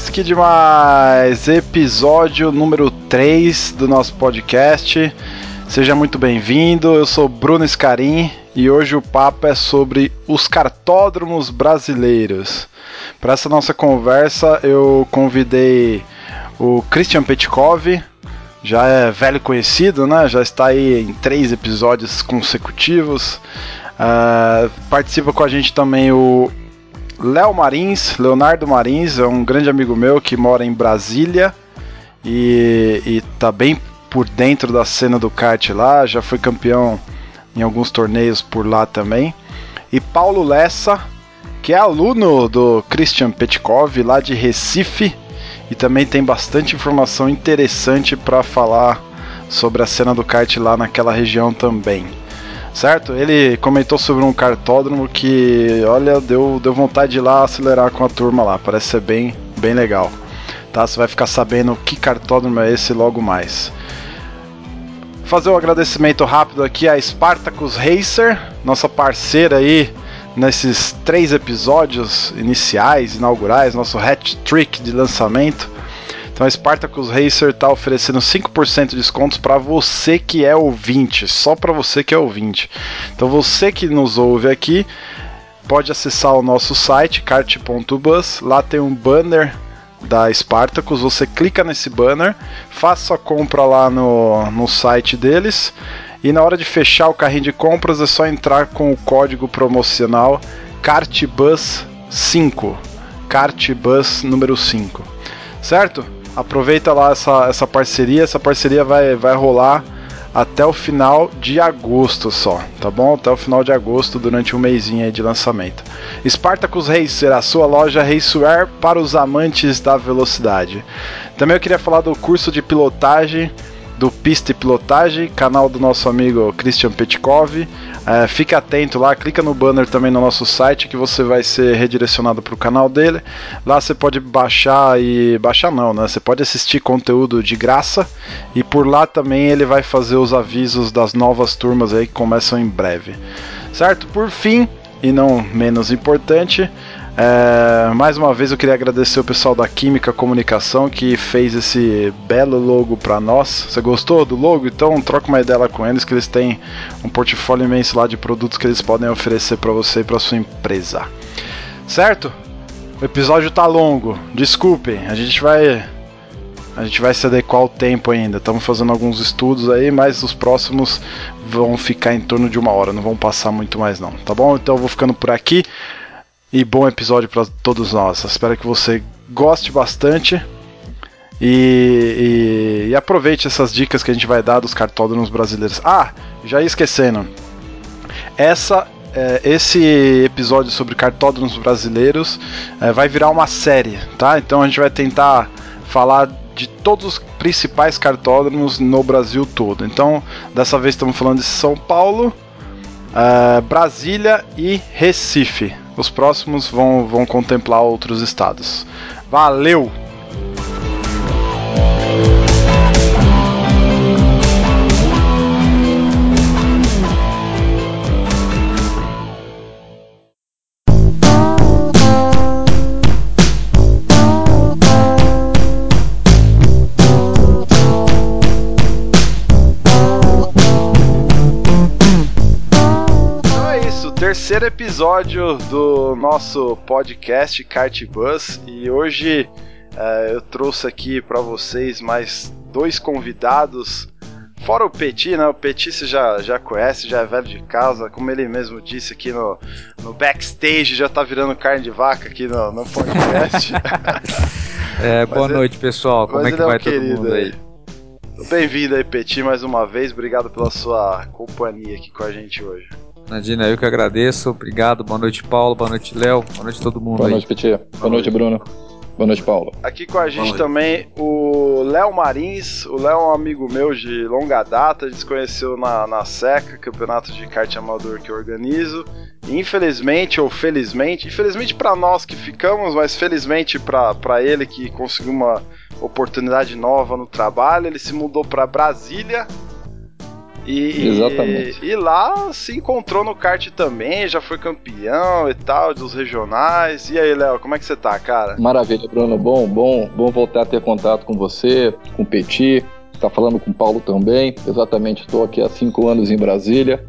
Demais, que demais! Episódio número 3 do nosso podcast. Seja muito bem-vindo. Eu sou Bruno Scarim e hoje o papo é sobre os cartódromos brasileiros. Para essa nossa conversa, eu convidei o Christian Petkov, já é velho conhecido, né? Já está aí em três episódios consecutivos. Uh, participa com a gente também o Léo Marins, Leonardo Marins, é um grande amigo meu que mora em Brasília e, e tá bem por dentro da cena do kart lá, já foi campeão em alguns torneios por lá também. E Paulo Lessa, que é aluno do Christian Petkov lá de Recife e também tem bastante informação interessante para falar sobre a cena do kart lá naquela região também certo? Ele comentou sobre um cartódromo que, olha, deu, deu vontade de ir lá acelerar com a turma lá, parece ser bem, bem legal. Tá? Você vai ficar sabendo que cartódromo é esse logo mais. Fazer um agradecimento rápido aqui a Spartacus Racer, nossa parceira aí nesses três episódios iniciais, inaugurais, nosso hat trick de lançamento. Então a Spartacus Racer está oferecendo 5% de descontos para você que é ouvinte, só para você que é ouvinte. Então você que nos ouve aqui pode acessar o nosso site kart.bus, lá tem um banner da Spartacus, você clica nesse banner, faça a compra lá no, no site deles e na hora de fechar o carrinho de compras é só entrar com o código promocional CartBus5, CartBus número 5, certo? Aproveita lá essa, essa parceria. Essa parceria vai, vai rolar até o final de agosto só, tá bom? Até o final de agosto, durante um mêsinho de lançamento. Spartacus Racer, a sua loja racewear para os amantes da velocidade. Também eu queria falar do curso de pilotagem do Pista e Pilotagem, canal do nosso amigo Christian Petkov. É, fique atento lá, clica no banner também no nosso site que você vai ser redirecionado para o canal dele. Lá você pode baixar e. baixar não, né? Você pode assistir conteúdo de graça e por lá também ele vai fazer os avisos das novas turmas aí que começam em breve. Certo? Por fim, e não menos importante, é, mais uma vez eu queria agradecer o pessoal da Química Comunicação que fez esse belo logo para nós. Você gostou do logo? Então troca uma ideia com eles que eles têm um portfólio imenso lá de produtos que eles podem oferecer para você e para sua empresa. Certo? O episódio tá longo, desculpem, a gente vai a gente vai se adequar ao tempo ainda. Estamos fazendo alguns estudos aí, mas os próximos vão ficar em torno de uma hora, não vão passar muito mais não, tá bom? Então eu vou ficando por aqui e bom episódio para todos nós. Espero que você goste bastante e, e, e, aproveite essas dicas que a gente vai dar dos cartódromos brasileiros. Ah, já ia esquecendo. Essa, é, esse episódio sobre cartódromos brasileiros é, vai virar uma série, tá? Então a gente vai tentar falar de todos os principais cartódromos no Brasil todo. Então, dessa vez estamos falando de São Paulo, uh, Brasília e Recife. Os próximos vão, vão contemplar outros estados. Valeu! Terceiro episódio do nosso podcast Kart Bus e hoje uh, eu trouxe aqui para vocês mais dois convidados. Fora o Petit, né? O Petit você já, já conhece, já é velho de casa, como ele mesmo disse aqui no, no backstage, já tá virando carne de vaca aqui no, no podcast. é, boa ele, noite, pessoal. Como é que é vai todo mundo aí? Bem-vindo aí, Petit, mais uma vez. Obrigado pela sua companhia aqui com a gente hoje. Nadina, eu que agradeço. Obrigado. Boa noite, Paulo. Boa noite, Léo. Boa noite todo mundo. Boa aí. noite, Petit. Boa noite, Bruno. Boa noite, Paulo. Aqui com a gente também o Léo Marins. O Léo é um amigo meu de longa data. A gente se conheceu na, na SECA, campeonato de kart amador que eu organizo. Infelizmente ou felizmente, infelizmente para nós que ficamos, mas felizmente para ele que conseguiu uma oportunidade nova no trabalho, ele se mudou para Brasília e, Exatamente. E, e, lá se encontrou no kart também, já foi campeão e tal, dos regionais. E aí, Léo, como é que você tá, cara? Maravilha, Bruno. Bom, bom, bom voltar a ter contato com você, com o Petit. Tá falando com o Paulo também. Exatamente, estou aqui há cinco anos em Brasília,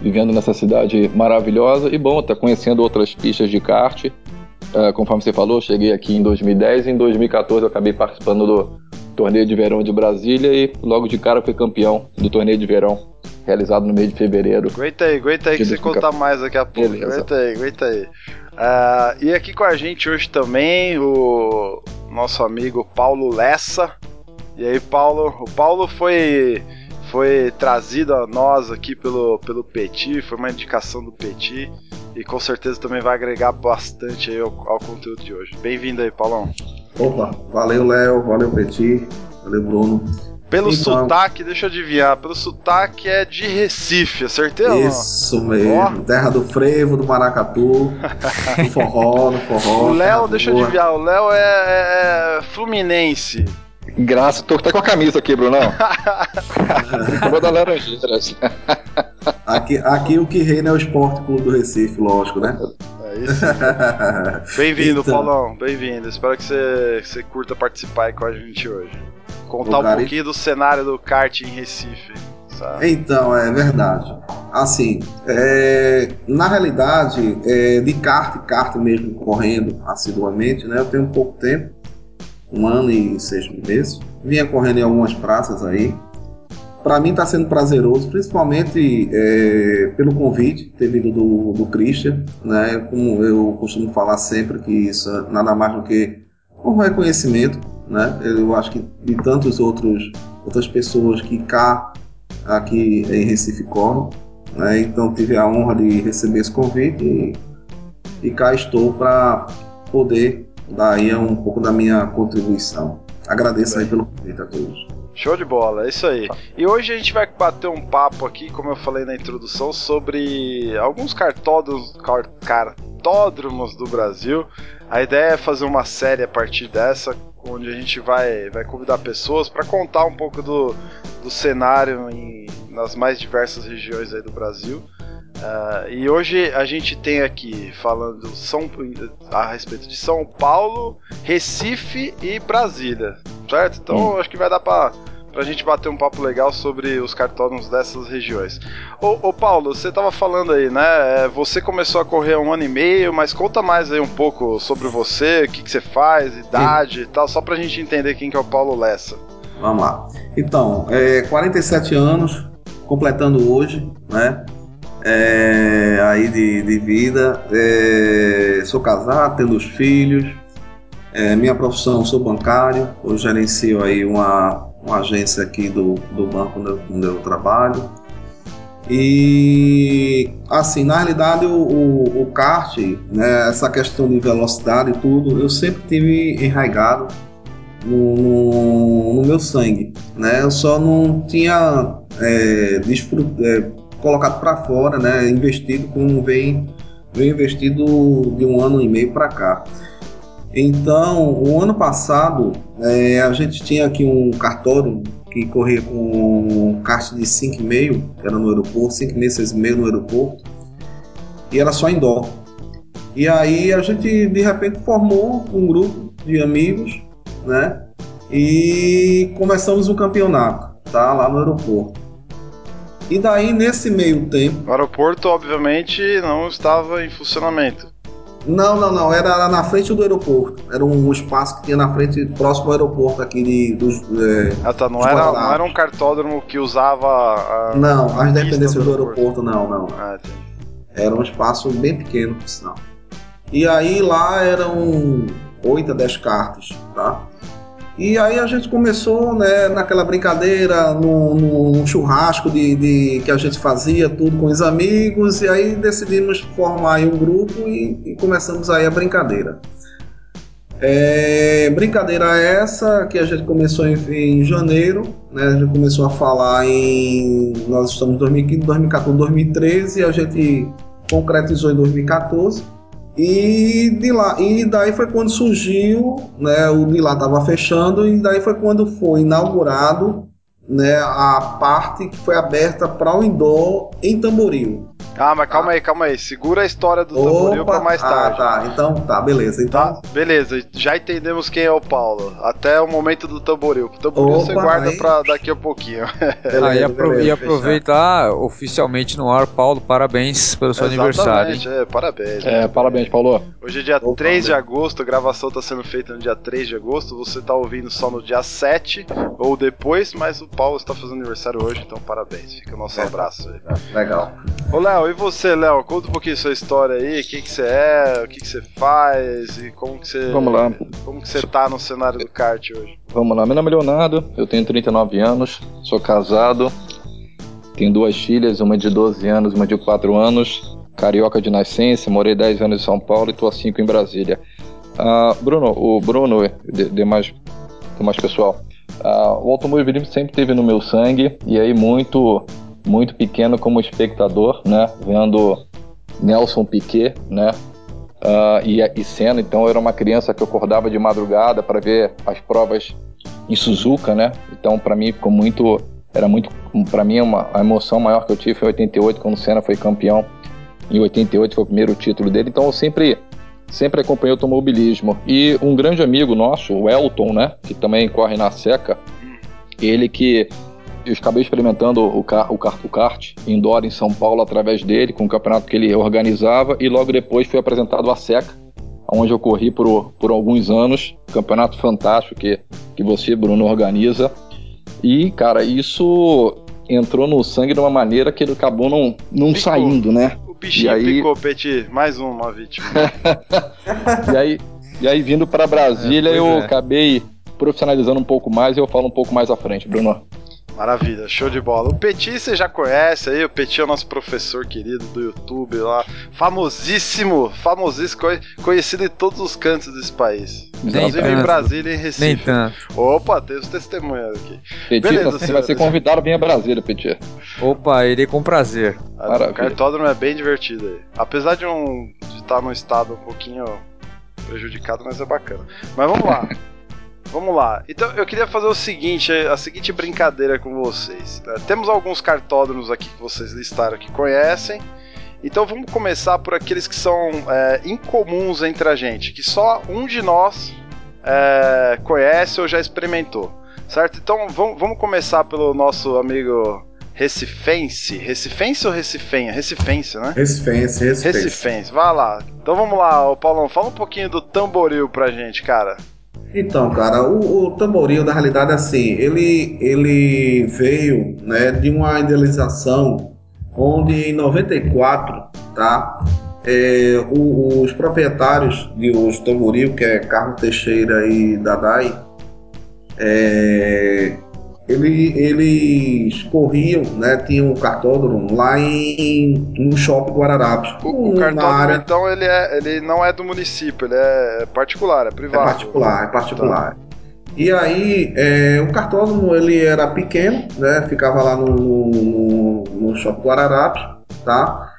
vivendo nessa cidade maravilhosa. E bom, tá conhecendo outras pistas de kart. Uh, conforme você falou, cheguei aqui em 2010 e em 2014 eu acabei participando do torneio de verão de Brasília e logo de cara fui campeão do torneio de verão realizado no mês de fevereiro. Aguenta aí, aguenta aí que você conta mais daqui a pouco. Beleza. Aguenta aí, aguenta aí. Uh, e aqui com a gente hoje também o nosso amigo Paulo Lessa. E aí, Paulo? O Paulo foi foi trazido a nós aqui pelo, pelo Petit, foi uma indicação do Petit e com certeza também vai agregar bastante ao, ao conteúdo de hoje. Bem-vindo aí, Paulão. Opa, valeu Léo, valeu Petit, valeu Bruno. Pelo então, sotaque, deixa eu adivinhar, pelo sotaque é de Recife, acertei Isso mesmo, oh. terra do frevo, do maracatu, do forró, do forró. O Léo, deixa eu adivinhar, o Léo é, é, é fluminense. Graça, tô até com a camisa aqui, Brunão. Como da Laranjeira. aqui, aqui o que reina é o Esporte Clube do Recife, lógico, né? Bem-vindo, então, Paulão. Bem-vindo. Espero que você, que você curta participar aí com a gente hoje. Contar um pouquinho do cenário do kart em Recife. Sabe? Então, é verdade. Assim, é, na realidade, é, de kart, kart mesmo correndo assiduamente, né? Eu tenho pouco tempo, um ano e seis meses. Vinha correndo em algumas praças aí para mim está sendo prazeroso, principalmente é, pelo convite ter vindo do, do Christian, né? Como eu costumo falar sempre que isso é nada mais do que um reconhecimento, né? Eu acho que de tantos outros outras pessoas que cá aqui em Recife correm, né? Então tive a honra de receber esse convite e, e cá estou para poder dar aí um pouco da minha contribuição. Agradeço aí pelo convite a todos. Show de bola, é isso aí. E hoje a gente vai bater um papo aqui, como eu falei na introdução, sobre alguns cartódromos, cartódromos do Brasil. A ideia é fazer uma série a partir dessa, onde a gente vai, vai convidar pessoas para contar um pouco do, do cenário em, nas mais diversas regiões aí do Brasil. Uh, e hoje a gente tem aqui falando São, a respeito de São Paulo, Recife e Brasília, certo? Então hum. acho que vai dar para a gente bater um papo legal sobre os cartódromos dessas regiões. Ô, ô Paulo, você estava falando aí, né? É, você começou a correr há um ano e meio, mas conta mais aí um pouco sobre você, o que, que você faz, idade Sim. e tal, só para a gente entender quem que é o Paulo Lessa. Vamos lá. Então, é, 47 anos, completando hoje, né? É, aí de, de vida. É, sou casado, tendo os filhos. É, minha profissão, sou bancário. Eu gerencio aí uma, uma agência aqui do, do banco onde eu, onde eu trabalho. E assim, na realidade, o, o, o kart, né, essa questão de velocidade e tudo, eu sempre tive enraigado no, no, no meu sangue. Né? Eu só não tinha é, é, colocado para fora, né, investido como vem, vem investido de um ano e meio para cá. Então, o ano passado, é, a gente tinha aqui um cartório que corria com caixa de 5,5, que era no aeroporto, 5,5, 6,5 no aeroporto, e era só indoor. E aí a gente, de repente, formou um grupo de amigos, né, e começamos o campeonato, tá, lá no aeroporto. E daí, nesse meio tempo. O aeroporto, obviamente, não estava em funcionamento. Não, não, não. Era na frente do aeroporto. Era um espaço que tinha na frente, próximo ao aeroporto aqui de, dos. É, ah, tá. Não era, não era um cartódromo que usava. A, não, as dependências do aeroporto, do aeroporto não, não. Ah, era um espaço bem pequeno, por sinal. E aí lá eram 8 a 10 cartas, tá? E aí a gente começou né, naquela brincadeira, no, churrasco de, de, que a gente fazia, tudo com os amigos, e aí decidimos formar um grupo e, e começamos aí a brincadeira. É, brincadeira essa que a gente começou em, em, janeiro, né? A gente começou a falar em. Nós estamos em 2015, 2014, 2013 e a gente concretizou em 2014. E de lá, e daí foi quando surgiu, né? O de lá estava fechando e daí foi quando foi inaugurado, né? A parte que foi aberta para o indoor em Tamboril. Ah, mas calma aí, calma aí. Segura a história do tamboril pra mais ah, tarde. Ah, tá. Então, tá, beleza. Então... Tá, beleza. Já entendemos quem é o Paulo. Até o momento do tamboril. O tamboril Opa, você guarda aí. pra daqui a pouquinho. Beleza, ah, e, apro e aproveitar oficialmente no ar, Paulo, parabéns pelo seu aniversário. É, parabéns. É, parabéns, Paulo. Hoje é dia Opa, 3 de agosto, a gravação tá sendo feita no dia 3 de agosto. Você tá ouvindo só no dia 7 ou depois, mas o Paulo está fazendo aniversário hoje, então parabéns. Fica o nosso é. abraço aí. Legal. Ô, Léo, e você, Léo? Conta um pouquinho sua história aí, o que, você é, o que, que você faz e como que você. Vamos lá. Como que você tá no cenário do kart hoje? Vamos lá, meu nome é Leonardo, eu tenho 39 anos, sou casado, tenho duas filhas, uma de 12 anos e uma de 4 anos, carioca de nascença, morei 10 anos em São Paulo e tô há 5 em Brasília. Uh, Bruno, o Bruno, demais, demais pessoal, uh, o automobilismo sempre teve no meu sangue e aí muito muito pequeno como espectador, né, vendo Nelson Piquet, né, uh, e, e Senna. Então eu era uma criança que acordava de madrugada para ver as provas em Suzuka, né. Então para mim ficou muito, era muito, para mim uma a emoção maior que eu tive foi em 88 quando o Senna foi campeão. Em 88 foi o primeiro título dele. Então eu sempre sempre acompanhei o automobilismo. E um grande amigo nosso, o Elton, né, que também corre na Seca, ele que eu acabei experimentando o, car o, car o kart indoor em São Paulo através dele, com o campeonato que ele organizava, e logo depois foi apresentado a SECA, onde eu corri por, por alguns anos. Campeonato fantástico que, que você, Bruno, organiza. E, cara, isso entrou no sangue de uma maneira que ele acabou não, não saindo, né? O bichinho e aí... picou, Petit. Mais uma vítima. e, aí, e aí, vindo para Brasília, é, eu é. acabei profissionalizando um pouco mais e eu falo um pouco mais à frente, Bruno. Maravilha, show de bola. O Petit você já conhece aí, o Petit é o nosso professor querido do YouTube lá, famosíssimo, famosíssimo, conhecido em todos os cantos desse país. Inclusive em Brasília e em Recife. Nem tanto. Opa, tem os testemunhos aqui. Petit, Beleza, você vai ser convidado bem a Brasília, Petit. Opa, irei com prazer. Ah, o cartódromo é bem divertido aí. Apesar de um de estar num estado um pouquinho prejudicado, mas é bacana. Mas vamos lá. Vamos lá. Então eu queria fazer o seguinte, a seguinte brincadeira com vocês. Né? Temos alguns cartódromos aqui que vocês listaram que conhecem. Então vamos começar por aqueles que são é, incomuns entre a gente, que só um de nós é, conhece ou já experimentou, certo? Então vamos, vamos começar pelo nosso amigo Recifense. Recifense ou Recifenha? Recifense, né? Recifense, Recifense. Recifense, vai lá. Então vamos lá, Paulão, fala um pouquinho do tamboril pra gente, cara. Então, cara, o, o tamboril, na realidade, assim, ele, ele veio né, de uma idealização onde em 94, tá? É, o, os proprietários de os tamboril, que é Carlos Teixeira e Dadai, é, ele, eles corriam, né? Tinham um cartódromo lá em, no shopping Guararapes. O, o cartódromo, área... então, ele, é, ele não é do município, ele é particular, é privado. É particular, é particular. E aí, é, o cartódromo ele era pequeno, né? Ficava lá no, no, no shopping Guararapes, tá?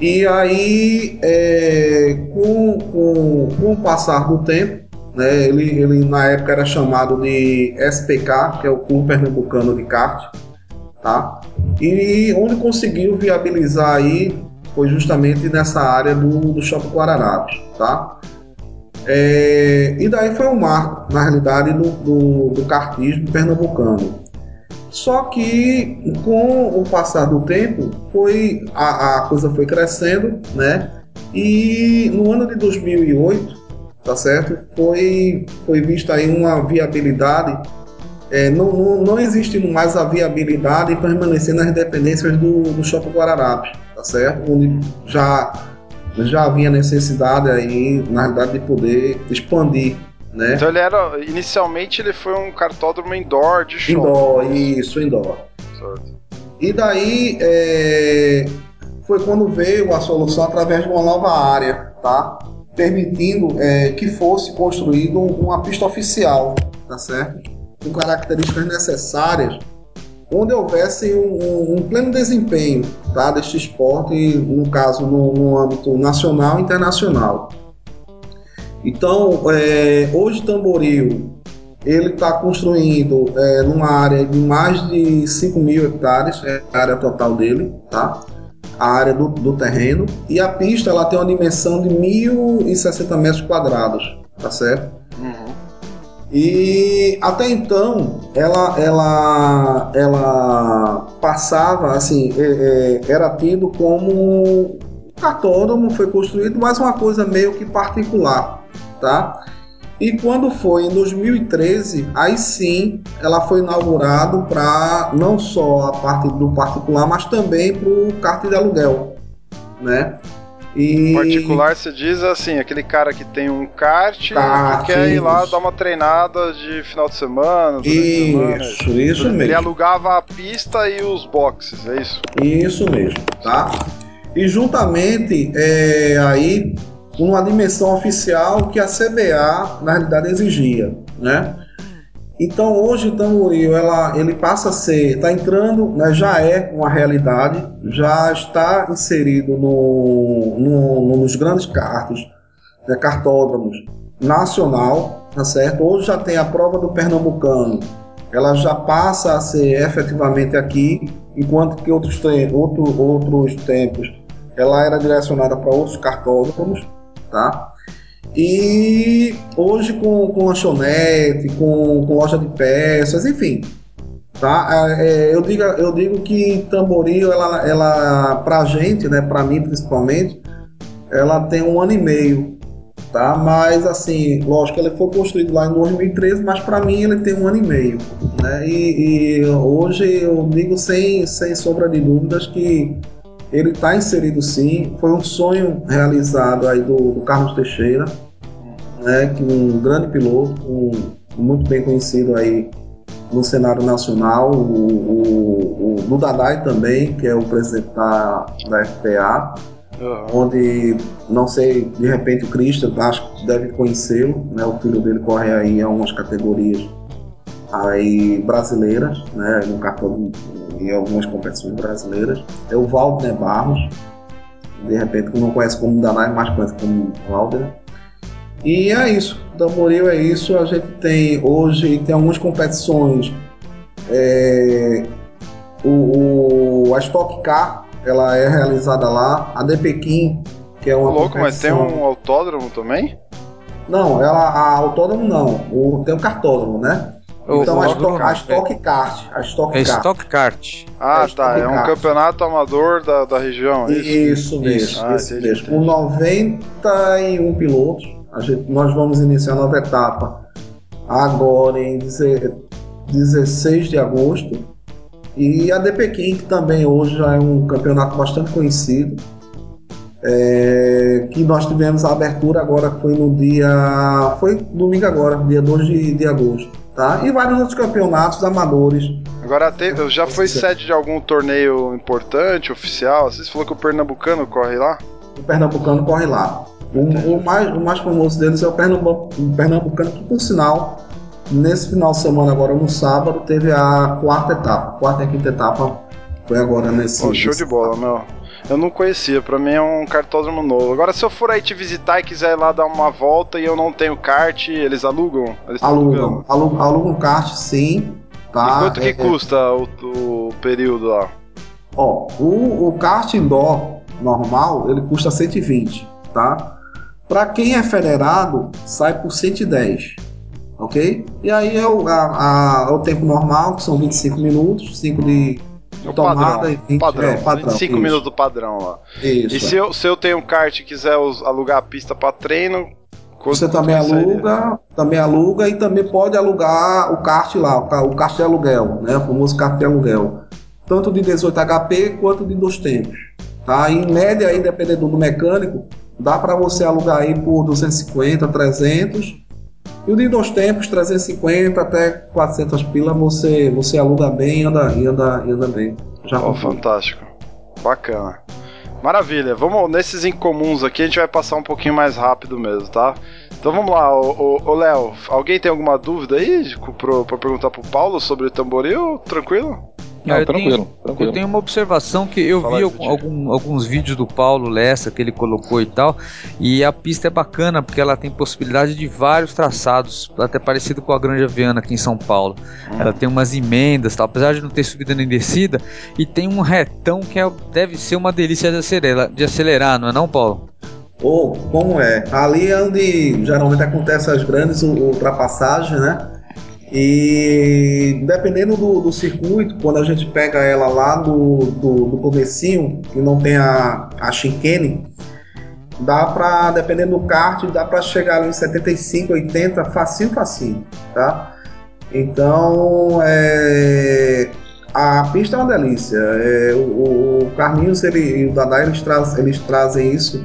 E aí, é, com, com, com o passar do tempo, né? Ele, ele na época era chamado de SPK, que é o Clube Pernambucano de Kart, tá? E onde conseguiu viabilizar aí foi justamente nessa área do, do Shopping Guararapes, tá? É, e daí foi um marco, na realidade, do, do, do kartismo pernambucano. Só que com o passar do tempo, foi a, a coisa foi crescendo, né? E no ano de 2008, tá certo? Foi, foi vista aí uma viabilidade, é, não, não, não existindo mais a viabilidade e permanecer nas dependências do, do Shopping Guararapes, tá certo? Onde já, já havia necessidade aí, na realidade, de poder expandir Né? Então ele era. Inicialmente ele foi um cartódromo indoor de show. Indoor, isso, indoor. Certo. E daí é, foi quando veio a solução através de uma nova área, tá? Permitindo é, que fosse construído uma pista oficial, tá certo? Com características necessárias, onde houvesse um, um, um pleno desempenho, tá? Deste esporte, no caso no, no âmbito nacional e internacional. Então, é, hoje Tamboril ele está construindo é, numa área de mais de 5 mil hectares, é a área total dele, tá? A área do, do terreno. E a pista ela tem uma dimensão de 1.060 metros quadrados, tá certo? Uhum. E até então ela, ela, ela passava assim, é, é, era tido como cartódromo, foi construído, mas uma coisa meio que particular tá? E quando foi em 2013, aí sim ela foi inaugurado para não só a parte do particular, mas também para o kart de aluguel, né? E... Particular se diz assim, aquele cara que tem um kart, kart que quer ir lá dar uma treinada de final de semana. Isso, semana. isso mesmo. Ele alugava a pista e os boxes, é isso? Isso mesmo, tá? E juntamente é, aí uma dimensão oficial que a CBA na realidade exigia, né? Então hoje o Tamboril ela, ele passa a ser, está entrando, né, já é uma realidade, já está inserido no, no, nos grandes cartos, né, cartódromos nacional, tá certo? Hoje já tem a prova do Pernambucano, ela já passa a ser efetivamente aqui, enquanto que outros, outro, outros tempos ela era direcionada para outros cartódromos tá? E hoje com, com lanchonete, com, com loja de peças, enfim, tá? É, é eu, digo, eu digo que Tamboril, ela, ela pra gente, né, pra mim principalmente, ela tem um ano e meio, tá? Mas assim, lógico, ele foi construído lá em 2013, mas para mim ele tem um ano e meio, né? E, e hoje eu digo sem, sem sombra de dúvidas que ele está inserido sim. Foi um sonho realizado aí do, do Carlos Teixeira, né, que um grande piloto, um, muito bem conhecido aí no cenário nacional, o, o, o Dudadai também, que é o presidente da, da FPA, uhum. onde, não sei, de repente o Christian, acho que deve conhecê-lo, né, o filho dele corre aí em algumas categorias aí brasileiras, né, no cartão em algumas competições brasileiras. É o Waldner Barros, de repente que não conhece como Danai, mas conhece como Waldner. E é isso, Tamboril é isso. A gente tem hoje tem algumas competições. É, o, o, a Stock Car ela é realizada lá. A Pequim, que é uma. Louco, mas tem um autódromo também? Não, ela, a autódromo não. O, tem um cartódromo, né? Então, a, Stock, a Stock Kart. A Stock é Stock Kart. Ah, é tá. É um campeonato amador da, da região. É isso, isso mesmo. Isso, ah, isso mesmo. Com 91 pilotos, a gente, nós vamos iniciar a nova etapa agora em 16 de agosto. E a de Pequim, que também hoje já é um campeonato bastante conhecido. É, que nós tivemos a abertura agora, foi no dia. Foi domingo agora, dia 2 de, de agosto tá? E vários outros campeonatos amadores. Agora teve, já foi sede de algum torneio importante, oficial? Você falou que o Pernambucano corre lá? O Pernambucano corre lá. O, o mais, o mais famoso deles é o Pernambucano, que por sinal, nesse final de semana, agora no sábado, teve a quarta etapa. Quarta e quinta etapa foi agora nesse. Oh, show de bola, meu. Eu não conhecia, pra mim é um cartódromo novo. Agora, se eu for aí te visitar e quiser ir lá dar uma volta e eu não tenho kart, eles alugam? Eles alugam, alugam, alugam kart sim. Tá? E quanto que é, é. custa o, o, período lá? Ó, o, o kart indoor normal, ele custa 120, tá? Para quem é federado, sai por 110, ok? E aí é o, a, a, é o tempo normal, que são 25 minutos, 5 de o tomada padrão, 20, padrão, é, padrão 25 isso. minutos do padrão lá. Isso, e se, eu, se eu tenho um kart e quiser alugar a pista para treino, você também aluga, também aluga e também pode alugar o kart lá, o kart de aluguel, né? O famoso kart de aluguel. Tanto de 18 HP quanto de dois tempos. Tá? Em média aí, dependendo do mecânico, dá para você alugar aí por 250, 300 E o de dois tempos, 350 até 400 pila, você, você aluga bem e anda, e anda, e anda bem. Já oh, fantástico. Bacana. Maravilha, vamos nesses incomuns aqui, a gente vai passar um pouquinho mais rápido mesmo, tá? Então vamos lá, ô Léo, alguém tem alguma dúvida aí para perguntar pro Paulo sobre o tamboril? Tranquilo? Não, eu tranquilo, tenho, tranquilo. Eu tenho uma observação que eu Fala vi algum, algum, alguns vídeos do Paulo Lessa que ele colocou e tal, e a pista é bacana porque ela tem possibilidade de vários traçados, até parecido com a Granja Viana aqui em São Paulo. Hum. Ela tem umas emendas, tal, apesar de não ter subida nem descida, e tem um retão que é, deve ser uma delícia de acelerar, de acelerar, não é não, Paulo? Ou, oh, como é? Ali é onde geralmente acontecem as grandes ultrapassagens, né? E dependendo do, do, circuito, quando a gente pega ela lá do, do, do comecinho, que não tem a, a chicane, dá para, dependendo do kart, dá para chegar em 75, 80, facinho, facinho, tá? Então, é, a pista é uma delícia. É, o, o Carlinhos ele, e o Dadá, eles, traz, eles trazem isso.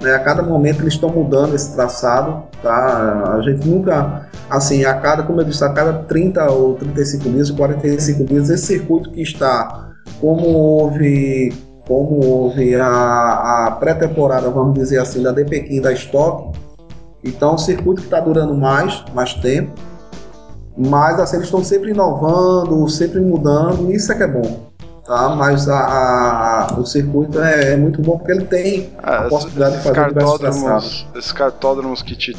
Né? A cada momento eles estão mudando esse traçado, tá? A gente nunca assim, a cada, como eu disse, a cada 30 ou 35 dias, 45 dias, esse circuito que está, como houve, como houve a, a pré-temporada, vamos dizer assim, da DPQ da Stock, então é um circuito que está durando mais, mais tempo, mas assim, eles estão sempre inovando, sempre mudando, e isso é que é bom. Tá? Mas a, a, o circuito é, é, muito bom porque ele tem a possibilidade de fazer diversos traçados. Esses cartódromos que te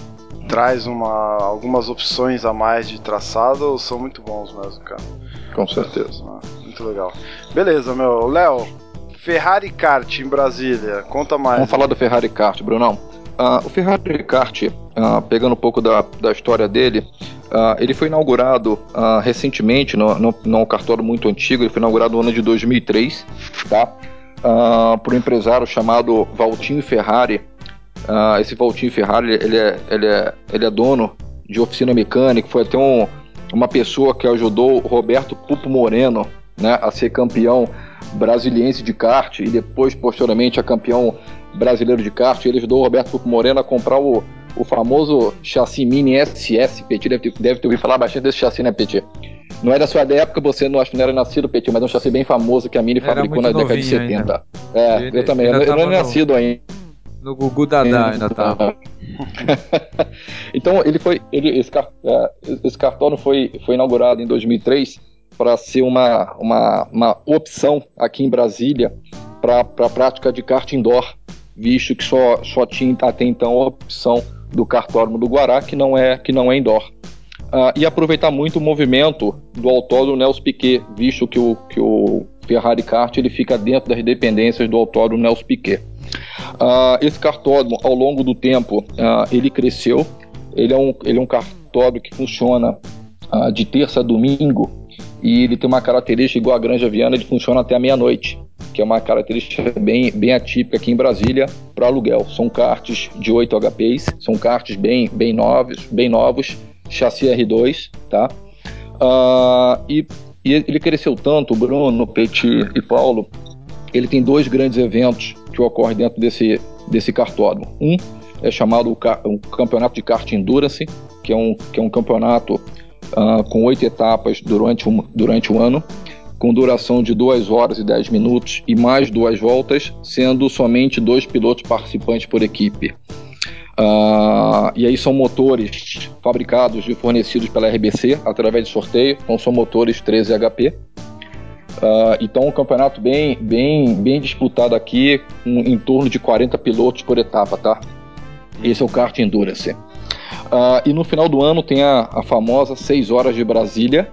traz uma, algumas opções a mais de traçado são muito bons mesmo, cara. Com certeza. Ah, muito legal. Beleza, meu. Léo, Ferrari Kart em Brasília, conta mais. Vamos falar do Ferrari Kart, Brunão. Uh, o Ferrari Kart, uh, pegando um pouco da, da história dele, uh, ele foi inaugurado recentemente, no, no, num cartório muito antigo, ele foi inaugurado no ano de 2003, tá? por um empresário chamado Valtinho Ferrari, esse Valtinho Ferrari, ele é, ele, é, ele é dono de oficina mecânica, foi até um, uma pessoa que ajudou Roberto Pupo Moreno né, a ser campeão brasiliense de kart e depois, posteriormente, a campeão brasileiro de kart. Ele ajudou o Roberto Pupo Moreno a comprar o, o famoso chassi Mini SS. Petit deve ter, deve ter ouvido falar bastante desse chassi, né, Petit? Não é da sua época, você não acho que não era nascido, Petit, mas é um chassi bem famoso que a Mini era fabricou na década de 70. Ainda. É, ele, eu também. Eu, eu não era nascido ainda. No Gugu Dadá ainda tava. então ele foi, ele, esse, é, esse cartório foi, foi inaugurado em 2003 para ser uma, uma, uma opção aqui em Brasília para a prática de kart indoor, visto que só, só tinha até então a opção do cartódromo do Guará, que não é, que não é indoor. Uh, e aproveitar muito o movimento do autódromo Nelson Piquet, visto que o, que o Ferrari Kart ele fica dentro das dependências do autódromo Nelson Piquet. Uh, esse cartódromo, ao longo do tempo, uh, ele cresceu. Ele é um, ele é um cartódromo que funciona uh, de terça a domingo e ele tem uma característica igual a Granja Viana, ele funciona até a meia-noite, que é uma característica bem, bem atípica aqui em Brasília para aluguel. São karts de 8 HPs, são karts bem, bem novos, bem novos, chassi R2, tá? e, e ele cresceu tanto, Bruno, Petit e Paulo, ele tem dois grandes eventos que ocorrem dentro desse, desse cartódromo. Um é chamado o, Campeonato de Kart Endurance, que é um, que é um campeonato uh, com oito etapas durante um, durante um ano, com duração de 2 horas e 10 minutos e mais duas voltas, sendo somente dois pilotos participantes por equipe. Uh, e aí são motores fabricados e fornecidos pela RBC através de sorteio, então são motores 13 HP. Uh, então, um campeonato bem, bem, bem disputado aqui, um, em torno de 40 pilotos por etapa, tá? Esse é o kart Endurance. Uh, e no final do ano tem a, a famosa 6 horas de Brasília.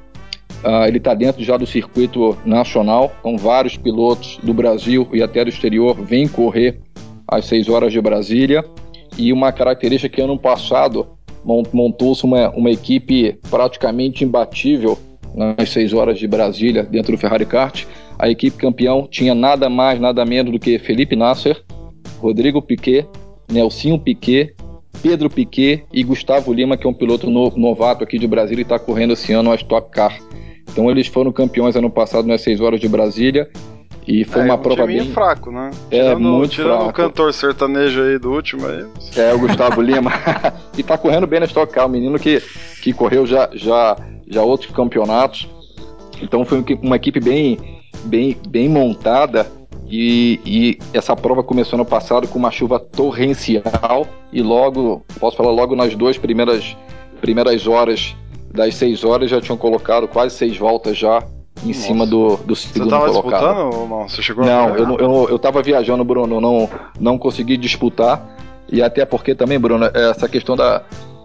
Uh, ele está dentro já do circuito nacional, então vários pilotos do Brasil e até do exterior vêm correr às 6 horas de Brasília. E uma característica que ano passado montou-se uma, uma equipe praticamente imbatível nas 6 horas de Brasília, dentro do Ferrari Kart. A equipe campeão tinha nada mais, nada menos do que Felipe Nasser, Rodrigo Piquet, Nelsinho Piquet, Pedro Piquet e Gustavo Lima, que é um piloto no, novato aqui de Brasília e está correndo esse ano a Stock Car. Então eles foram campeões ano passado nas 6 horas de Brasília e foi é, uma um prova bem fraco, né? É, tirando, muito tirando fraco. o cantor sertanejo aí do último aí. É, o Gustavo Lima. E tá correndo bem na Stock Car, um menino que, que correu já, já, já outros campeonatos. Então foi uma equipe bem, bem, bem montada. E, e, essa prova começou no passado com uma chuva torrencial e logo, posso falar logo nas duas primeiras, primeiras horas das seis horas já tinham colocado quase seis voltas já em Nossa. cima do, do segundo Você tava colocado. disputando ou não? Você chegou não, a... eu, eu, eu tava viajando, Bruno, não, não consegui disputar. E até porque também, Bruno, essa questão da,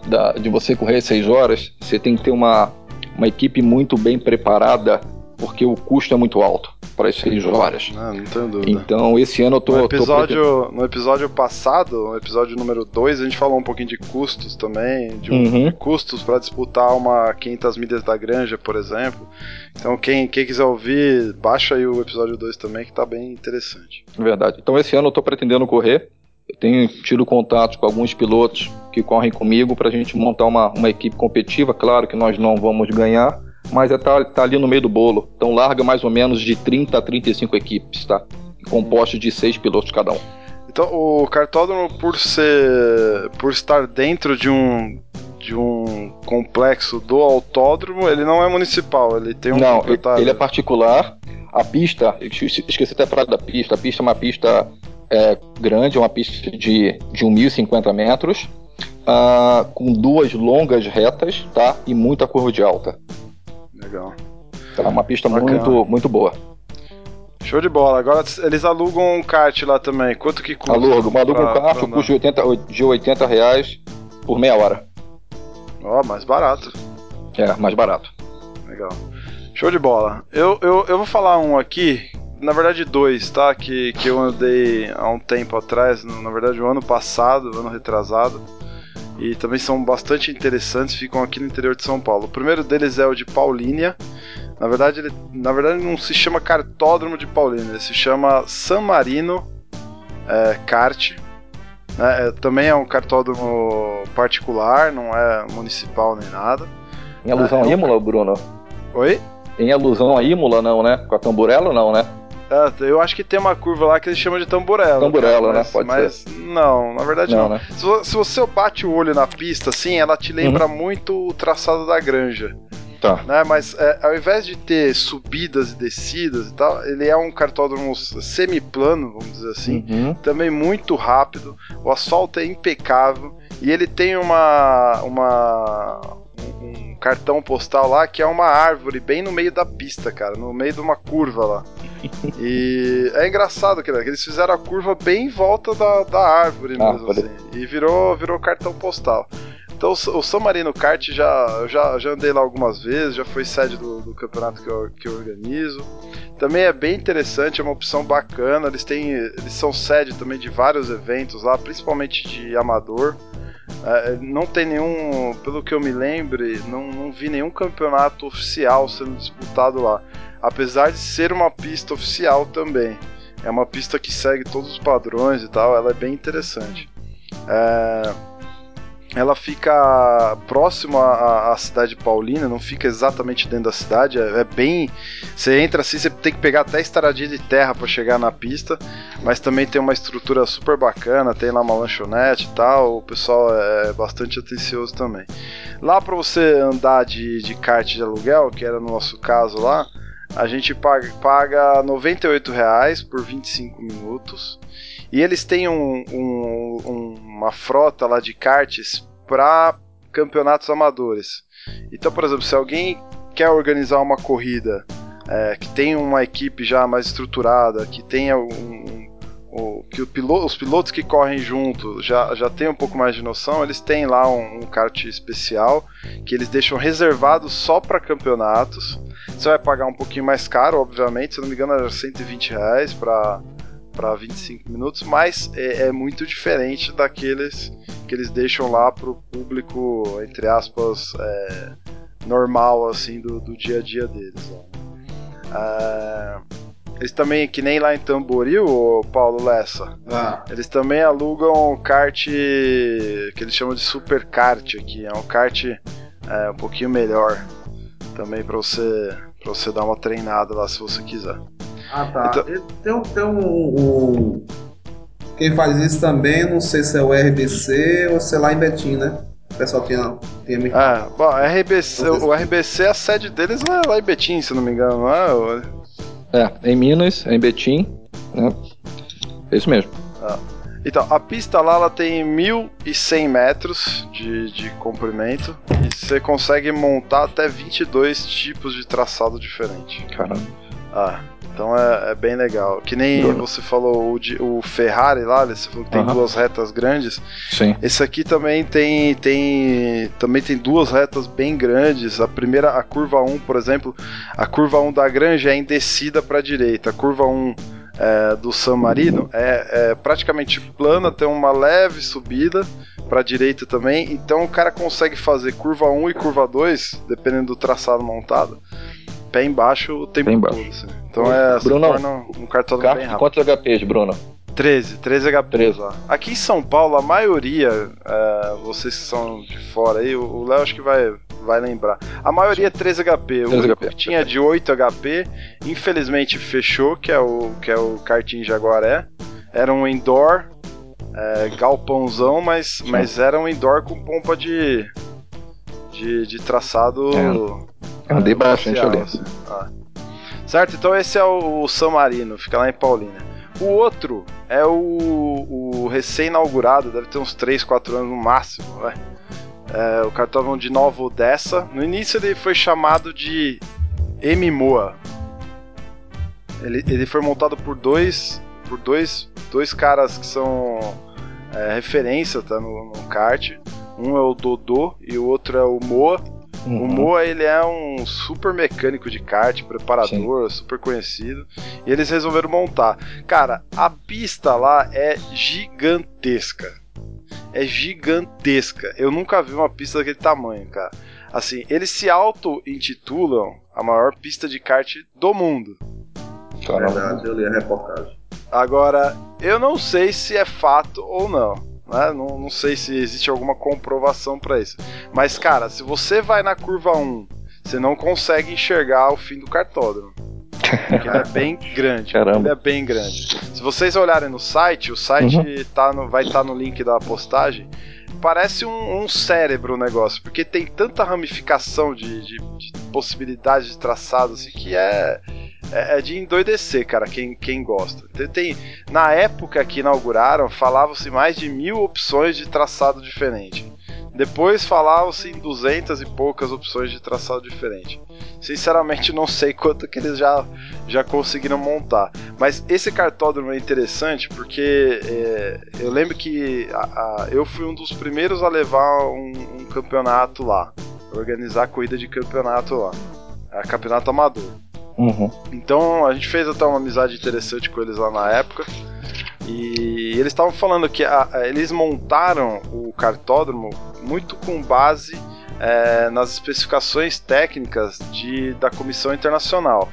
da, de você correr seis horas, você tem que ter uma, uma equipe muito bem preparada, porque o custo é muito alto para as seis horas. Não, não tenho dúvida. Então, esse ano eu tô. No episódio, tô... no episódio passado, no episódio número 2, a gente falou um pouquinho de custos também, de, um, uhum. de custos para disputar uma 500 milhas da Granja, por exemplo. Então, quem, quem quiser ouvir, baixa aí o episódio 2 também, que tá bem interessante. Verdade. Então, esse ano eu tô pretendendo correr. Eu tenho tido contato com alguns pilotos que correm comigo para a gente montar uma, uma equipe competitiva. Claro que nós não vamos ganhar, mas é tá, ali no meio do bolo. Então larga mais ou menos de 30 a 35 equipes, tá? Compostos de seis pilotos cada um. Então o cartódromo, por ser. por estar dentro de um de um complexo do autódromo, ele não é municipal, ele tem um Não, ele é particular. A pista, esqueci até a frase da pista, a pista é uma pista é, grande, é uma pista de, de 1.050 metros, uh, com duas longas retas, tá? E muita curva de alta. Legal. É uma pista muito, muito boa. Show de bola. Agora eles alugam um kart lá também. Quanto que custa? Alugam, alugam um kart, custa de 80, de 80 reais por meia hora. Ó, oh, mais barato. É, mais barato. Legal. Show de bola. Eu, eu, eu vou falar um aqui, na verdade dois, tá? Que, que eu andei há um tempo atrás, na verdade o ano passado, ano retrasado e também são bastante interessantes, ficam aqui no interior de São Paulo. O primeiro deles é o de Paulínia. Na verdade, ele na verdade não se chama Cartódromo de Paulínia, ele se chama San Marino é, Kart. É, é, também é um cartódromo particular, não é municipal nem nada. Em alusão é, a Imola, Bruno? Oi? Em alusão a Imola, não, né? Com a Tamburello, não, né? É, eu acho que tem uma curva lá que eles chamam de tamburela. Tamburela, cara, né? Pode mas ser. não, na verdade não. não. Né? Se, se, você bate o olho na pista, assim, ela te lembra uhum. muito o traçado da granja. Tá. Né? Mas é, ao invés de ter subidas e descidas e tal, ele é um cartódromo semiplano, vamos dizer assim. Uhum. Também muito rápido. O asfalto é impecável. E ele tem uma. uma um cartão postal lá que é uma árvore bem no meio da pista, cara, no meio de uma curva lá. e é engraçado que, eles fizeram a curva bem em volta da, da árvore ah, mesmo, assim, e virou, virou cartão postal. Então o São Marino Kart já, já, já andei lá algumas vezes, já foi sede do, do campeonato que eu, que eu organizo. Também é bem interessante, é uma opção bacana. Eles têm, eles são sede também de vários eventos lá, principalmente de amador. É, não tem nenhum, pelo que eu me lembre, não, não vi nenhum campeonato oficial sendo disputado lá. Apesar de ser uma pista oficial também. É uma pista que segue todos os padrões e tal, ela é bem interessante. É, ela fica próximo à, à, cidade paulina, não fica exatamente dentro da cidade, é, é, bem. Você entra assim, você tem que pegar até estradinha de terra para chegar na pista, mas também tem uma estrutura super bacana, tem lá uma lanchonete e tal, o pessoal é bastante atencioso também. Lá para você andar de, de kart de aluguel, que era no nosso caso lá, a gente paga, paga 98 reais por 25 minutos. E eles têm um, um, uma frota lá de karts para campeonatos amadores. Então, por exemplo, se alguém quer organizar uma corrida é, que tem uma equipe já mais estruturada, que tenha um, um, que piloto, os pilotos que correm junto já, já tem um pouco mais de noção, eles têm lá um, um kart especial que eles deixam reservado só para campeonatos. Você vai pagar um pouquinho mais caro, obviamente, se não me engano, era 120 reais para para 25 minutos, mas é, é, muito diferente daqueles que eles deixam lá para o público, entre aspas, é, normal, assim, do, do, dia a dia deles. É, eles também, que nem lá em Tamboril, o Paulo Lessa, ah. eles também alugam kart que eles chamam de super kart aqui, é um kart é, um pouquinho melhor também para você, pra você dar uma treinada lá se você quiser. Ah, tá. Então... Tem, tem um, um, Quem faz isso também, não sei se é o RBC ou se é lá em Betim, né? O pessoal tinha, tinha me Ah, bom, RBC, o RBC, a sede deles é lá em Betim, se não me engano, não é? É, em Minas, em Betim, né? É isso mesmo. Ah. Então, a pista lá ela tem 1.100 metros de, de comprimento e você consegue montar até 22 tipos de traçado diferente. Caramba. Ah, então é, é bem legal. Que nem você falou o, o, Ferrari lá, você falou que tem uhum. duas retas grandes. Sim. Esse aqui também tem, tem também tem duas retas bem grandes. A primeira, a curva 1, por exemplo, a curva 1 da Granja é em descida para a direita. A curva 1 é, do San Marino é, é, praticamente plana, tem uma leve subida para a direita também, então o cara consegue fazer curva 1 e curva 2, dependendo do traçado montado, pé embaixo o tempo todo. Assim. Então é Bruno, um cartão bem rápido. Quantos HPs, Bruno? 13, 13 HPs lá. Aqui em São Paulo, a maioria, é, vocês que são de fora aí, o Léo acho que vai, vai lembrar. A maioria é 13 HP. 13 o HP. tinha de 8 HP, infelizmente fechou, que é o, que é o Karting Jaguaré. Era um indoor, é, galpãozão, mas, mas era um indoor com pompa de, de, de traçado. É. Andei bastante ali. Ah. Certo? Então esse é o, o San Marino, fica lá em Paulínia. O outro é o, o recém-inaugurado, deve ter uns 3, 4 anos no máximo, vai. É, o cartão de Nova Odessa. No início ele foi chamado de M-Moa. Ele, ele foi montado por dois, por dois, dois caras que são é, referência tá, no, no kart. Um é o Dodô e o outro é o Moa. Uhum. O Moa ele é um super mecânico de kart, preparador, Sim. super conhecido. E eles resolveram montar. Cara, a pista lá é gigantesca. É gigantesca. Eu nunca vi uma pista daquele tamanho, cara. Assim, eles se auto-intitulam a maior pista de kart do mundo. Verdade, eu li a reportagem. Agora, eu não sei se é fato ou não. Né? Não, não sei se existe alguma comprovação para isso. Mas, cara, se você vai na curva 1, você não consegue enxergar o fim do cartódromo. Porque ele é bem grande. Caramba. Ele é bem grande. Se vocês olharem no site, o site uhum. tá no, vai estar tá no link da postagem. Parece um, um, cérebro o negócio, porque tem tanta ramificação de, de, de possibilidades de traçado assim, que é, é, é, de endoidecer, cara, quem, quem gosta. Tem, tem na época que inauguraram, falavam-se mais de mil opções de traçado diferente. Depois falavam-se em duzentas e poucas opções de traçado diferente. Sinceramente, não sei quanto que eles já, já conseguiram montar. Mas esse cartódromo é interessante porque é, eu lembro que a, a, eu fui um dos primeiros a levar um, um campeonato lá, organizar a corrida de campeonato lá, a campeonato amador. Uhum. Então a gente fez até uma amizade interessante com eles lá na época. E eles estavam falando que a, a, eles montaram o cartódromo muito com base é, nas especificações técnicas de, da Comissão Internacional.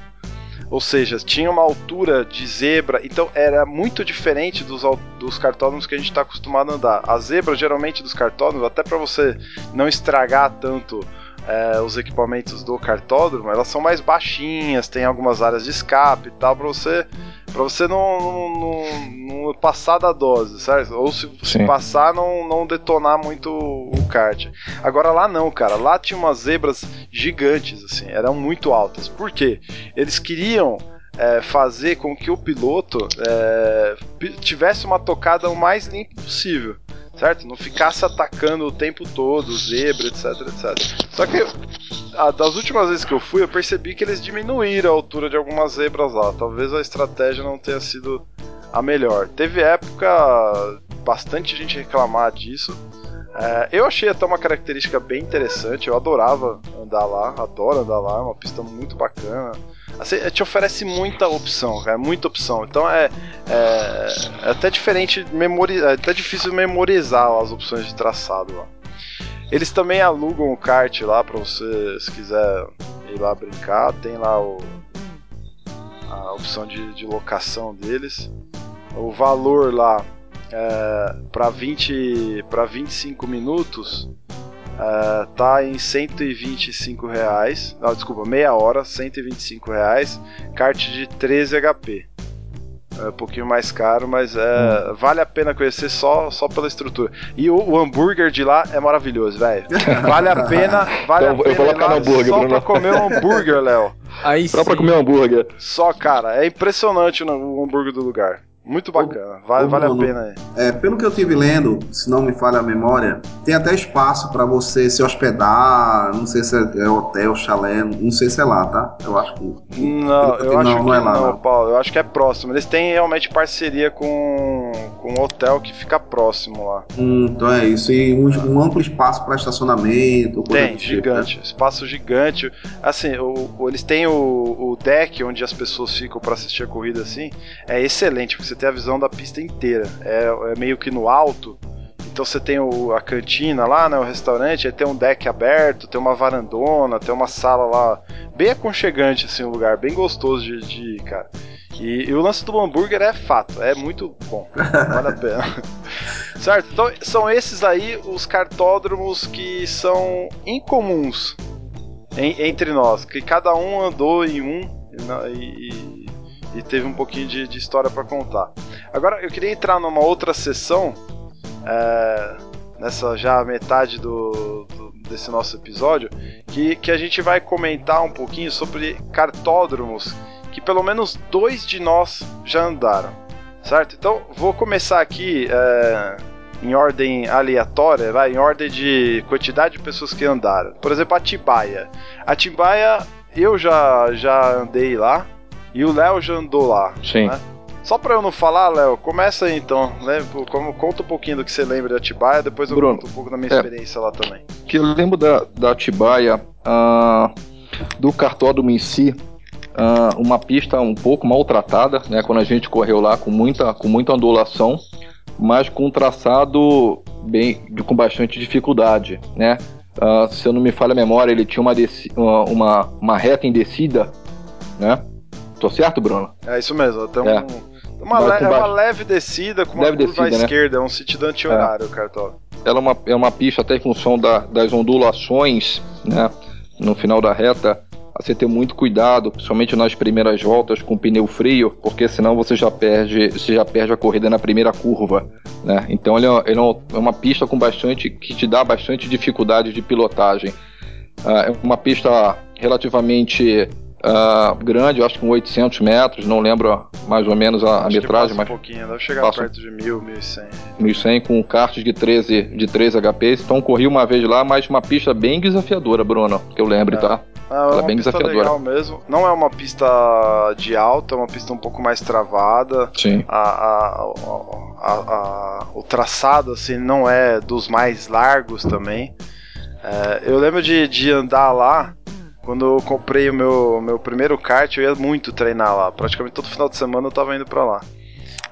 Ou seja, tinha uma altura de zebra, então era muito diferente dos, dos cartódromos que a gente está acostumado a andar. A zebra, geralmente, dos cartódromos, até para você não estragar tanto é, os equipamentos do cartódromo, elas são mais baixinhas, tem algumas áreas de escape e tal, para você para você não, não, não, passar da dose, certo? Ou se, se, passar, não, não detonar muito o kart. Agora lá não, cara. Lá tinha umas zebras gigantes, assim, eram muito altas. Por quê? Eles queriam é, fazer com que o piloto é, tivesse uma tocada o mais limpa possível certo? Não ficasse atacando o tempo todo, zebra, etc, etc. Só que a, das últimas vezes que eu fui, eu percebi que eles diminuíram a altura de algumas zebras lá. Talvez a estratégia não tenha sido a melhor. Teve época bastante gente reclamar disso. É, eu achei até uma característica bem interessante. Eu adorava andar lá, adoro andar lá, é uma pista muito bacana. Assim, te oferece muita opção, cara, muita opção. Então é, é, é até diferente, memori é até difícil memorizar as opções de traçado lá. Eles também alugam o kart lá para você, se quiser ir lá brincar. Tem lá o, a opção de, de locação deles. O valor lá é, para 20 para 25 minutos Uh, tá em 125 reais. Não, desculpa, meia hora, 125 reais. Kart de 13 HP. É um pouquinho mais caro, mas é, hum. vale a pena conhecer só, só pela estrutura. E o, o hambúrguer de lá é maravilhoso, velho. Vale a pena, vale então, a pena eu vou ir lá hambúrguer, só Bruno. pra comer um hambúrguer, Léo. Aí só sim. pra comer um hambúrguer. Só, cara, é impressionante o hambúrguer do lugar. Muito bacana, vale, vale a pena aí. É, pelo que eu tive lendo, se não me falha a memória, tem até espaço para você se hospedar, não sei se é hotel, chalé, não sei se é lá, tá? Eu acho que. Não, eu, acho não, que não, é lá, não, Paulo, eu acho que é próximo. Eles têm realmente parceria com, com um hotel que fica próximo lá. Hum, então é isso. E um, um amplo espaço para estacionamento. Tem, tipo, gigante. Tipo, né? Espaço gigante. Assim, o, o, eles têm o, o deck onde as pessoas ficam para assistir a corrida assim. É excelente, porque você tem a visão da pista inteira. É, é meio que no alto. Então você tem o, a cantina lá, né, o restaurante, aí tem um deck aberto, tem uma varandona, tem uma sala lá bem aconchegante assim, um lugar bem gostoso de, de ir, cara. E, e, o lance do hambúrguer é fato, é muito bom, vale a pena. certo? Então são esses aí os cartódromos que são incomuns em, entre nós, que cada um andou em um e, e e teve um pouquinho de, de história para contar. Agora eu queria entrar numa outra sessão, é, nessa já metade do, do, desse nosso episódio, que, que a gente vai comentar um pouquinho sobre cartódromos que pelo menos dois de nós já andaram, certo? Então vou começar aqui é, em ordem aleatória, vai, em ordem de quantidade de pessoas que andaram. Por exemplo, Atibaia. Atibaia eu já já andei lá, e o Léo já andou lá. Sim. Né? Só pra eu não falar, Léo, começa aí então. Né? Conta um pouquinho do que você lembra de Atibaia, depois eu Bruno, conto um pouco da minha é, experiência lá também. Que eu lembro da, da Atibaia, uh, do cartódromo em si, uh, uma pista um pouco maltratada, né? Quando a gente correu lá com muita, com muita ondulação, mas com um traçado bem, com bastante dificuldade, né? Uh, se eu não me falha a memória, ele tinha uma, uma, uma reta em descida, né? Tô certo, Bruno? É isso mesmo. Tem é. um, uma, le é uma leve descida com uma leve curva descida, à né? esquerda, é um sentido anti-horário, é. cartola. Ela é uma, é uma pista até em função da, das ondulações, né? No final da reta, você ter muito cuidado, principalmente nas primeiras voltas com pneu frio, porque senão você já perde, você já perde a corrida na primeira curva, né? Então ele é, ele é uma pista com bastante que te dá bastante dificuldade de pilotagem. Ah, é uma pista relativamente Uh, grande, eu acho que com 800 metros, não lembro mais ou menos a, a metragem, mas. um pouquinho, deve chegar passa perto de 1000, 1100. 1100 com karts de 13, de 13 HPs. Então corri uma vez lá, mas uma pista bem desafiadora, Bruno, que eu lembre, é. tá? É Ela é bem desafiadora. legal mesmo. Não é uma pista de alta, é uma pista um pouco mais travada. Sim. A, a, a, o traçado, assim, não é dos mais largos também. É, eu lembro de, de andar lá quando eu comprei o meu, meu primeiro kart, eu ia muito treinar lá. Praticamente todo final de semana eu tava indo pra lá.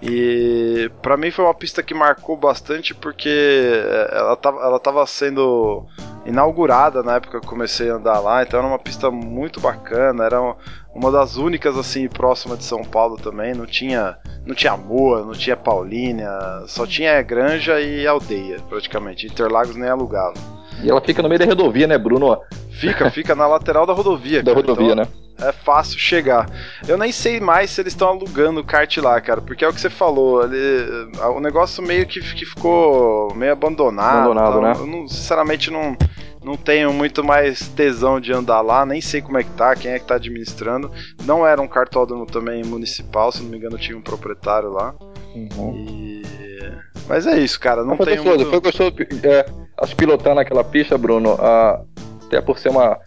E para mim foi uma pista que marcou bastante porque eh, ela tava, ela tava sendo inaugurada na época que eu comecei a andar lá, então era uma pista muito bacana, era uma das únicas assim próxima de São Paulo também, não tinha não tinha Moa, não tinha Paulínia, só tinha Granja e Aldeia praticamente, Interlagos nem alugava. E ela fica no meio da rodovia, né, Bruno? Fica, fica na lateral da rodovia. Da cara. rodovia, então, né? É fácil chegar. Eu nem sei mais se eles estão alugando o kart lá, cara, porque é o que você falou. Ali, o negócio meio que, que ficou meio abandonado. Abandonado, né? Eu não, sinceramente não, não tenho muito mais tesão de andar lá, nem sei como é que tá, quem é que tá administrando. Não era um cartódromo também municipal, se não me engano tinha um proprietário lá. Uhum. E... Mas é isso, cara, não tem muito... Foi gostoso, é, as pilotar naquela pista, Bruno, a, até por ser uma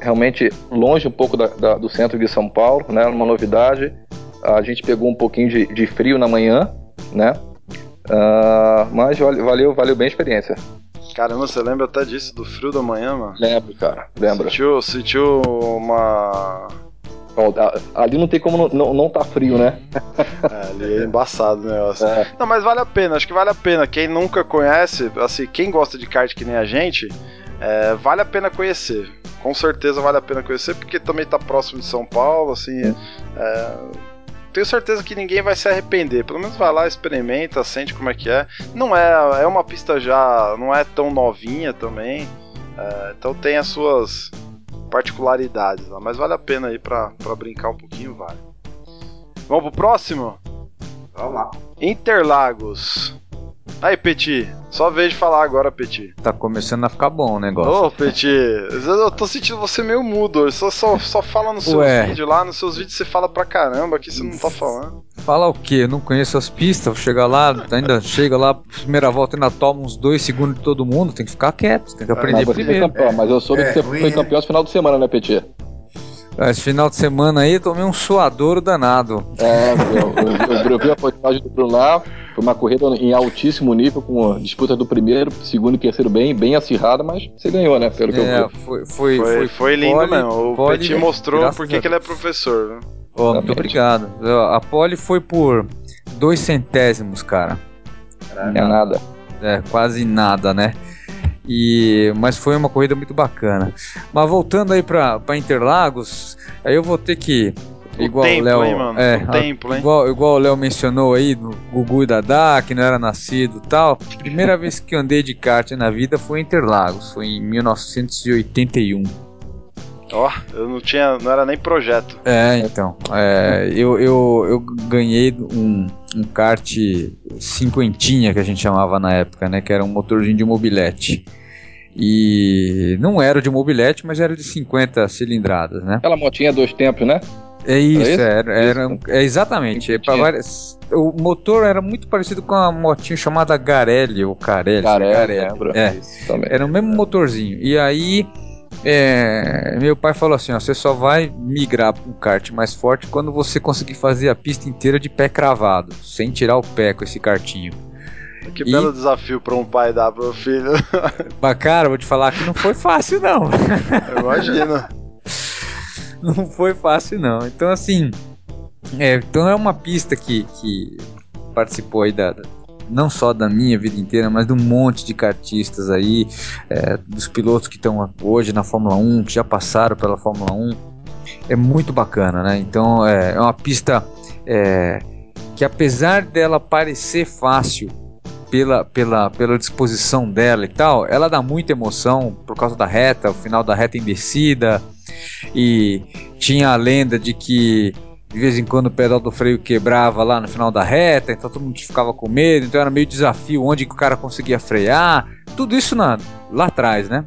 realmente longe um pouco da, da, do centro de São Paulo, né? Uma novidade. A gente pegou um pouquinho de, de frio na manhã, né? Uh, mas valeu, valeu bem a experiência. Caramba, você lembra até disso, do frio da manhã, mano? Lembro, cara, lembro. Sentiu, sentiu uma. Ali não tem como não, não, não tá frio, né? é, ali é embaçado o negócio. É. Não, mas vale a pena, acho que vale a pena. Quem nunca conhece, assim, quem gosta de kart que nem a gente, é, vale a pena conhecer. Com certeza vale a pena conhecer, porque também está próximo de São Paulo, assim. É, tenho certeza que ninguém vai se arrepender. Pelo menos vai lá, experimenta, sente como é que é. Não é, é uma pista já, não é tão novinha também. É, então tem as suas particularidades lá, mas vale a pena aí pra, pra brincar um pouquinho, vale. Vamos pro próximo? Vamos lá. Interlagos. Aí, Petit, só vez de falar agora, Petit. Tá começando a ficar bom o negócio. Ô, Petit, eu tô sentindo você meio mudo hoje. Só, só, só fala nos seus Ué. vídeos lá, nos seus vídeos você fala pra caramba, aqui você não tá falando. Fala o quê? Eu não conheço as pistas, vou chegar lá, ainda chega lá, primeira volta ainda toma uns dois segundos de todo mundo, tem que ficar quieto, tem que Mas aprender você foi primeiro. campeão, mas eu soube É, que você ruim, foi né? campeão esse final de semana, né, Petit? Esse final de semana aí tomei um suadouro danado. É, eu, eu, eu vi a postagem do Bruno lá. Foi uma corrida em altíssimo nível, com disputa do primeiro, segundo e terceiro bem, bem acirrada, mas você ganhou, né? Pelo que eu É, vi. foi, foi, Foi, foi, lindo pole- mesmo. O Petit mostrou graças por que ele é professor. Né? Ó, muito obrigado. A pole foi por dois centésimos, cara. Não é nada. É, quase nada, né? E, mas foi uma corrida muito bacana. Mas voltando aí pra, pra Interlagos, aí eu vou ter que. O Igual tempo, o Léo. hein, mano? É, O tempo, hein? Igual, igual o Léo mencionou aí, do Gugu e Dadá, que não era nascido e tal. Primeira vez que andei de kart na vida foi em Interlagos, foi em 1981. Ó, eu não tinha, não era nem projeto. É, então. é, eu, eu, eu ganhei um, um kart cinquentinha que a gente chamava na época, né? Que era um motorzinho de mobilete. E não era de mobilete, mas era de 50 cilindradas, né? Aquela motinha dois tempos, né? É isso, isso? era, era, é exatamente. É várias- o motor era muito parecido com a motinha chamada Garelli ou Carelli. Garelli, lembro. É, Isso também. era o mesmo motorzinho. E aí, é, meu pai falou assim: ó, você só vai migrar para um kart mais forte quando você conseguir fazer a pista inteira de pé cravado, sem tirar o pé com esse kartinho. Que E- belo desafio pra um pai dar pro filho. Mas, cara, vou te falar que não foi fácil, não. Eu imagino. não foi fácil, não. Então, assim, é, então é uma pista que, que participou aí da- não só da minha vida inteira, mas de um monte de kartistas aí, é, dos pilotos que estão hoje na Fórmula 1, que já passaram pela Fórmula 1. É muito bacana, né? Então é, é uma pista é, que apesar dela parecer fácil pela, pela, pela disposição dela e tal, ela dá muita emoção por causa da reta, o final da reta em descida, e tinha a lenda de que de vez em quando o pedal do freio quebrava lá no final da reta, então todo mundo ficava com medo, então era meio desafio onde que o cara conseguia frear, tudo isso na, lá atrás, né?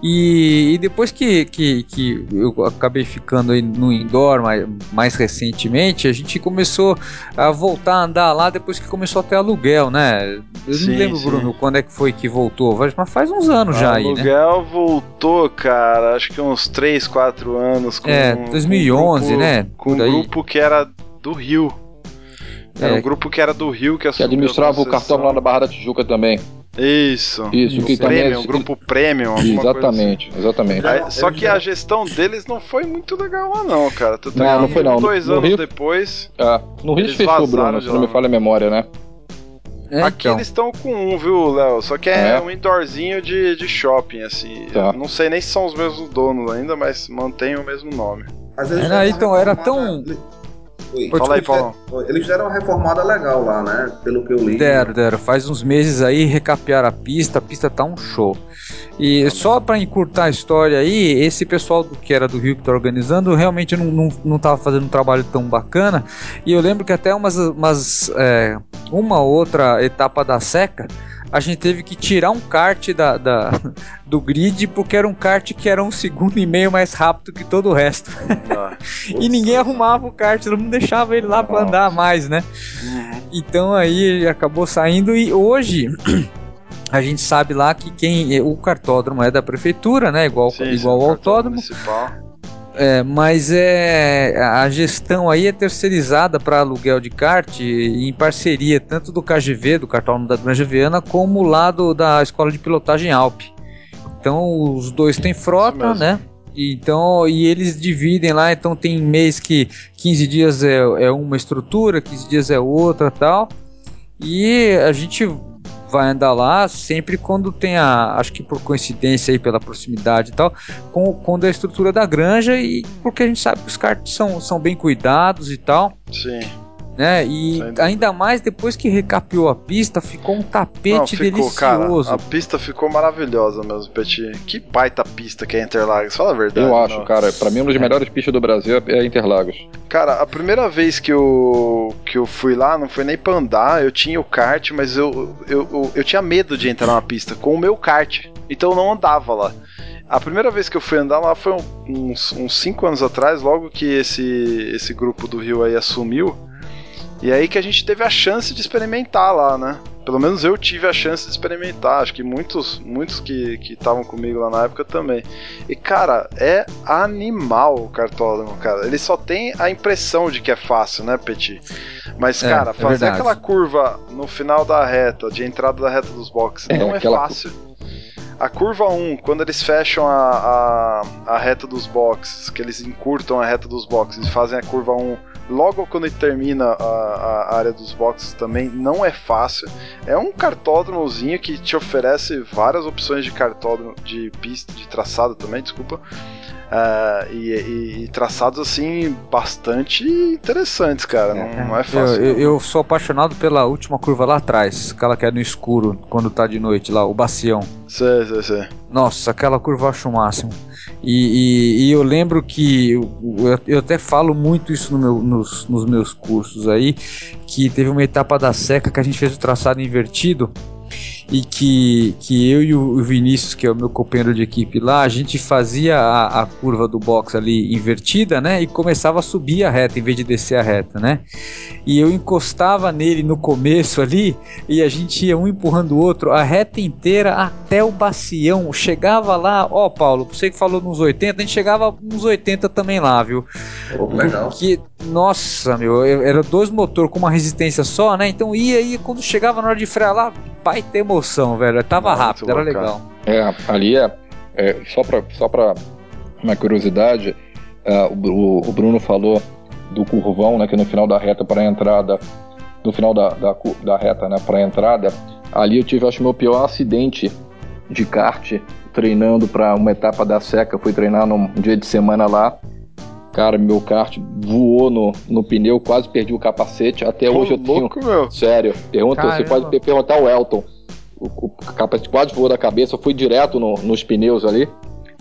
E, e depois que, que, que eu acabei ficando aí no indoor mais, mais recentemente, a gente começou a voltar a andar lá depois que começou a ter aluguel, né? Eu Sim, não lembro, sim. Bruno, quando é que foi que voltou, mas faz uns anos já o aí, né? aluguel voltou, cara, acho que uns 3, 4 anos. Com, É, com 2011, grupo- né? Com um grupo que era do Rio. Era É. um grupo que era do Rio que Que administrava o cartão lá na Barra da Tijuca também. Isso. Isso, que também Premium, é- grupo Premium. alguma coisa Exatamente, exatamente. assim. É. Aí, só que a gestão deles não foi muito legal lá não, cara. Tanto Não, é que não foi não. Dois No anos Rio- depois, Ah, no Rio Eles fechou, Bruno, de se não me falha a memória, né? É, aqui então. eles estão com um, viu, Léo? Só que é, É. um indoorzinho de, de shopping, assim. Tá. Não sei nem se são os mesmos donos ainda, mas mantém o mesmo nome. Era, deram uma então, era tão- Oi. Fala aí, Paulão. Eles deram uma reformada legal lá, né? Pelo que eu li. Deram, deram. Faz uns meses aí recapearam a pista, a pista tá um show. E só pra encurtar a história aí, esse pessoal do, que era do Rio que tá organizando realmente não, não, não tava fazendo um trabalho tão bacana. E eu lembro que até umas, umas é, uma outra etapa da seca, a gente teve que tirar um kart da, da- do grid porque era um kart que era um segundo e meio mais rápido que todo o resto. Ah. E ninguém arrumava o kart, todo mundo deixava ele lá pra andar mais, né? Então aí ele acabou saindo e hoje a gente sabe lá que quem o cartódromo é da prefeitura, né? Igual, Sim, igual ao autódromo. municipal. É, mas é a gestão aí é terceirizada para aluguel de kart em parceria tanto do KGV, do cartódromo da Granja Viana, como lá do, da escola de pilotagem Alp. Então os dois têm frota, né? E Então, e eles dividem lá, então tem mês que 15 dias é, é uma estrutura, 15 dias é outra tal. E a gente vai andar lá sempre quando tem a, acho que por coincidência aí pela proximidade e tal, com, quando é a estrutura da granja e porque a gente sabe que os karts são, são bem cuidados e tal. Sim. Né? E ainda mais depois que recapeou a pista, ficou um tapete Não, ficou, delicioso. Cara, a pista ficou maravilhosa mesmo, Petit. Que baita pista que é Interlagos, fala a verdade. Eu acho, não. cara. Pra mim, uma das é. melhores pistas do Brasil é Interlagos. Cara, a primeira vez que eu, que eu fui lá, não foi nem pra andar, eu tinha o kart, mas eu, eu, eu, eu tinha medo de entrar na pista com o meu kart. Então eu não andava lá. A primeira vez que eu fui andar lá foi uns 5 anos atrás, logo que esse, esse grupo do Rio aí assumiu. E aí que a gente teve a chance de experimentar lá, né? Pelo menos eu tive a chance de experimentar. Acho que muitos, muitos que estavam comigo lá na época também. E cara, é animal o cartódromo, cara. Ele só tem a impressão de que é fácil, né, Petit? Mas, é, cara, é fazer aquela curva no final da reta, de entrada da reta dos boxes, é, não é fácil. A curva 1, quando eles fecham a, a, a, reta dos boxes, que eles encurtam a reta dos boxes e fazem a curva 1 logo quando ele termina a, a, área dos boxes também, não é fácil. É um cartódromozinho que te oferece várias opções de cartódromo, de pista, de traçado também, desculpa. Uh, e, e, e, traçados assim bastante interessantes, cara. Não, é, não é fácil. Eu, eu, sou apaixonado pela última curva lá atrás, aquela que é no escuro, quando tá de noite lá, o bacião. Sei, sei, sei. Nossa, aquela curva eu acho o máximo. E, e, e eu lembro que eu, eu, até falo muito isso no meu, nos, nos meus cursos aí, que teve uma etapa da seca que a gente fez o traçado invertido e que, que eu e o Vinícius, que é o meu companheiro de equipe lá, a gente fazia a, a, curva do box ali invertida, né? E começava a subir a reta em vez de descer a reta, né? E eu encostava nele no começo ali e a gente ia um empurrando o outro a reta inteira até o bacião. Chegava lá, ó, Paulo, você que falou nos 80, a gente chegava nos 80 também lá, viu? Oh, legal. Porque, nossa, meu, era dois motores com uma resistência só, né? Então ia aí, quando chegava na hora de frear lá, pai ter emoção, velho. Tava Muito rápido, era legal. É, ali é, é só para só pra uma curiosidade, uh, o, o, Bruno falou do curvão, né, que no final da reta para a entrada, no final da, da, da reta, né, para entrada, ali eu tive, acho, meu pior acidente de kart treinando para uma etapa da seca. Fui treinar num dia de semana lá. Cara, meu kart voou no, no pneu, quase perdi o capacete. Até Pô, hoje eu louco, tenho. Meu. Sério, pergunta, você pode perguntar ao Elton o, o capacete quase voou da cabeça, eu fui direto no, nos pneus ali.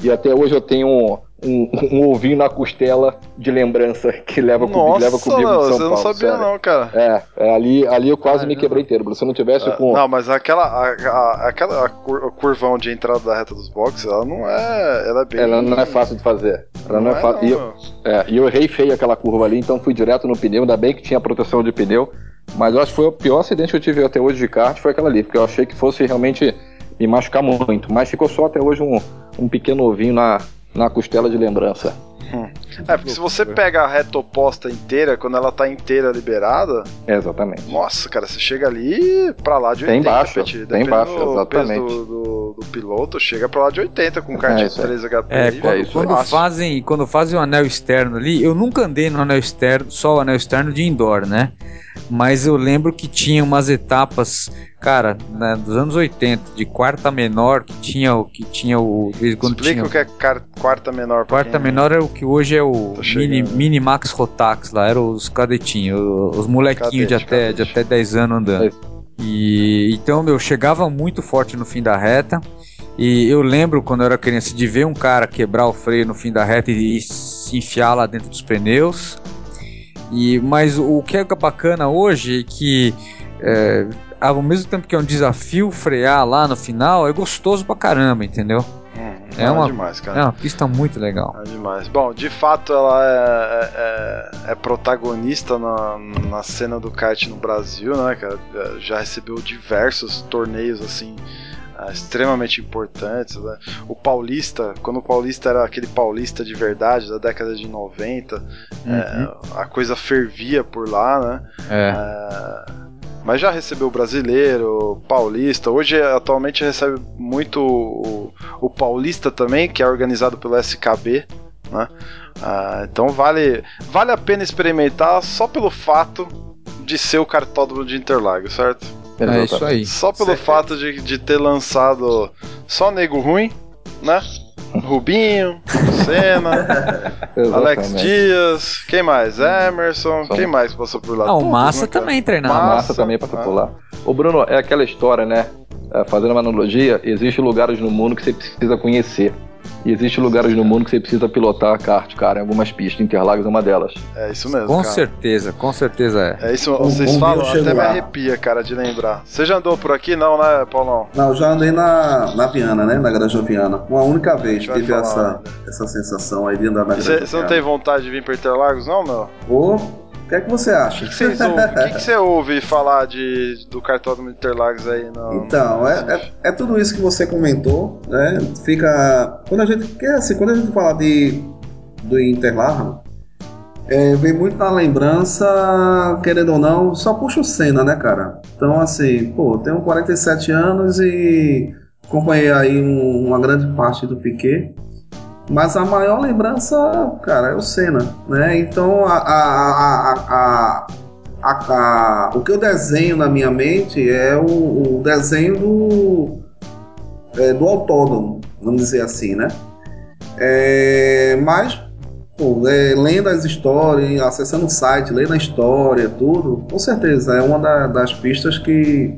E até hoje eu tenho um, um, um, ovinho na costela de lembrança que leva, Nossa, comigo, leva comigo não, de São Paulo. Você não sabia sério. não, cara. É, é, ali, ali eu quase me quebrei inteiro. Se eu não tivesse é, com... Não, mas aquela, a, a, aquela a curvão de entrada da reta dos boxes, ela não é... Ela é bem... Ela não é fácil de fazer. Ela não, não é, é fácil. Não, e, eu, é, e eu errei feio aquela curva ali, então fui direto no pneu. Ainda bem que tinha proteção de pneu. Mas eu acho que foi o pior acidente que eu tive até hoje de kart, foi aquela ali, porque eu achei que fosse realmente me machucar muito. Mas ficou só até hoje um, um pequeno ovinho na, na costela de lembrança. Hum. É, porque se você pega a reta oposta inteira, quando ela tá inteira liberada. É, exatamente. Nossa, cara, você chega ali pra lá de 80. Tem baixo, tem baixo, exatamente. Do, do, do, piloto, chega pra lá de 80 com kart é, 3 HP. É, quando, é quando fazem, quando fazem o anel externo ali, eu nunca andei no anel externo, só o anel externo de indoor, né? Mas eu lembro que tinha umas etapas, cara, né, dos anos 80, de quarta menor, que tinha o que tinha o Explica tinha, o que é quarta menor. Quarta menor é o que hoje é o mini, mini Max Rotax lá, eram os cadetinhos, os molequinhos cadete, de até cadete. de até 10 anos andando. E então meu chegava muito forte no fim da reta. E eu lembro quando eu era criança de ver um cara quebrar o freio no fim da reta e, e se enfiar lá dentro dos pneus. E, mas o que é bacana hoje é que é, ao mesmo tempo que é um desafio frear lá no final, é gostoso pra caramba, entendeu? Hum, é, é, uma, demais, cara. é uma pista muito legal. É demais. Bom, de fato ela é, é, é, protagonista na, na cena do kart no Brasil, né, cara? Já recebeu diversos torneios assim extremamente importantes. Né? O Paulista, quando o Paulista era aquele Paulista de verdade da década de 90, uhum. é, a coisa fervia por lá, né? É. É, mas já recebeu o brasileiro, paulista. Hoje, atualmente, recebe muito o, o paulista também, que é organizado pelo SKB. Né? Ah, então vale, vale a pena experimentar só pelo fato de ser o cartódromo de Interlagos, certo? É isso aí. Só pelo fato de, de ter lançado só nego ruim, né? Rubinho, Senna, Alex Dias, quem mais? Emerson, Só. quem mais passou por lá? Ah, o Massa né, também treinava. Massa, Massa também passou ah. por lá. O Bruno, é aquela história, né? É, fazendo uma analogia, existem lugares no mundo que você precisa conhecer. E existem lugares no mundo que você precisa pilotar a kart, cara, em algumas pistas. Interlagos é uma delas. É isso mesmo. Com cara. certeza, com certeza é. É isso, vocês um, falam, até me arrepia, cara, de lembrar. Você já andou por aqui, não, né, Paulão? Não, já andei na, na Viana, né? Na Granja Viana. Uma única vez tive essa, essa sensação aí de andar na Granja Você não tem vontade de vir para Interlagos, não, meu? Vou. O que é que você acha? O que, que, que, que, você ouve falar de, do cartódromo Interlagos aí? No, então, é, é, é, tudo isso que você comentou, né? Fica. Quando a gente quer, assim, quando a gente fala de, do Interlagos, é, vem muito na lembrança, querendo ou não, só puxa o Senna, né, cara? Então, assim, pô, tenho 47 anos e acompanhei aí um, uma grande parte do Piquet. Mas a maior lembrança, cara, é o Senna, né? Então a, a, a, o que eu desenho na minha mente é o, o desenho do, é, do autódromo, vamos dizer assim, né? É, mas pô, é, lendo as histórias, acessando o site, lendo a história, tudo, com certeza é uma da, das pistas que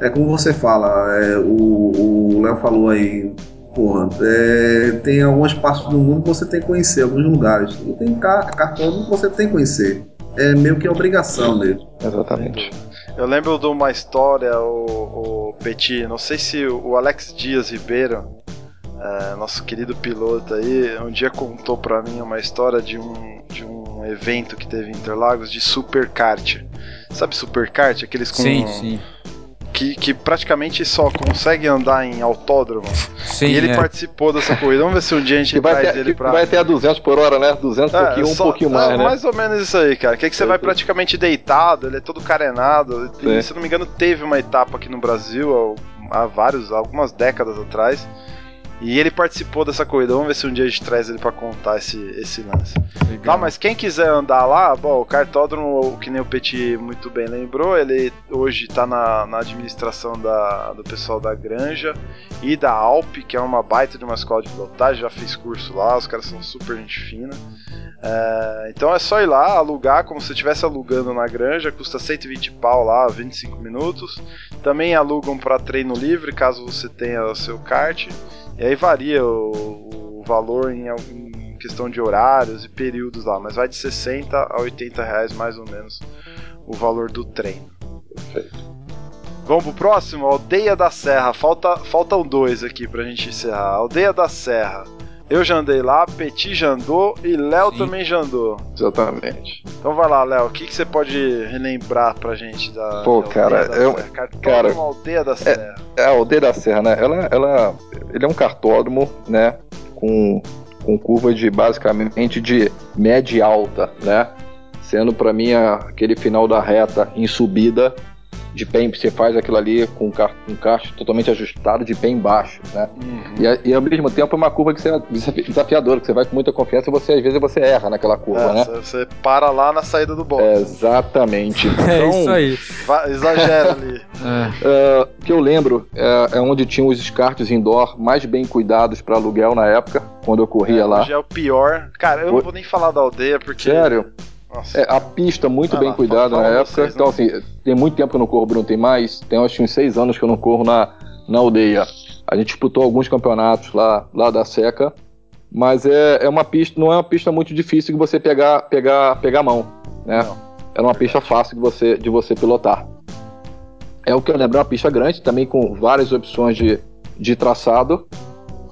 é como você fala, é, o Léo falou aí, porra, é, tem algumas partes do mundo que você tem que conhecer, alguns lugares. E tem cartão que você tem que conhecer. É meio que obrigação mesmo. Exatamente. Eu lembro de uma história, o, o Petit, não sei se o Alex Dias Ribeiro, é, nosso querido piloto aí, um dia contou para mim uma história de um, de um evento que teve em Interlagos de superkart. Sabe superkart? Aqueles com. Sim, sim que, que praticamente só consegue andar em autódromo. Sim, e ele é. participou dessa corrida. Vamos ver se um dia a gente vai traz ter, ele pra. Vai ter a 200 por hora, né? 200 é, pouquinho, só, um pouquinho mais, é, né? Mais ou menos isso aí, cara. Que é que você vai praticamente deitado, ele é todo carenado. E, se não me engano, teve uma etapa aqui no Brasil há vários, algumas décadas atrás e ele participou dessa corrida. Vamos ver se um dia a gente traz ele para contar esse, esse lance. Legal. Tá, mas quem quiser andar lá, bom, o cartódromo, que nem o Petit muito bem lembrou, ele hoje está na, na administração da, do pessoal da Granja e da Alp, que é uma baita de uma escola de pilotagem. Já fiz curso lá, os caras são super gente fina. É, então é só ir lá, alugar como se estivesse alugando na Granja, custa 120 pau lá, 25 minutos. Também alugam para treino livre, caso você tenha o seu kart. E aí varia o, o valor em, em, questão de horários e períodos lá, mas vai de 60 a 80 reais mais ou menos o valor do treino. Perfeito. Vamos pro próximo? Aldeia da Serra. Falta, faltam dois aqui pra gente encerrar. Aldeia da Serra. Eu já andei lá, Petit já andou e Léo também já andou. Exatamente. Então vai lá, Léo, o que, que você pode relembrar pra gente da, Pô, cara, da eu, cara, uma aldeia da Serra? É, é, a aldeia da Serra, né? Ela, ela, ele é um cartódromo, né? Com, com curva de basicamente de média e alta, né? Sendo para mim aquele final da reta em subida de pé, você faz aquilo ali com um kart, um totalmente ajustado de pé embaixo, né? Uhum. E, e, ao mesmo tempo é uma curva que você é desafiadora, que você vai com muita confiança e você às vezes você erra naquela curva, é, né? Você para lá na saída do box. É, exatamente. Então, é isso aí. Vai, exagera ali. é. uh, que eu lembro é, é, onde tinham os karts indoor mais bem cuidados para aluguel na época, quando eu corria é, lá. Hoje é o pior. Cara, eu não vou nem falar da aldeia porque. Sério? É, a pista muito bem cuidada na época. Vocês, então, assim, tem muito tempo que eu não corro, Bruno, tem mais. Tem acho uns seis anos que eu não corro na, na aldeia. A gente disputou alguns campeonatos lá, lá da Seca, mas é, é uma pista, não é uma pista muito difícil de você pegar, pegar, pegar a mão, né? Não. Era uma pista fácil de você, de você pilotar. É o que eu lembro, é uma pista grande, também com várias opções de, de traçado,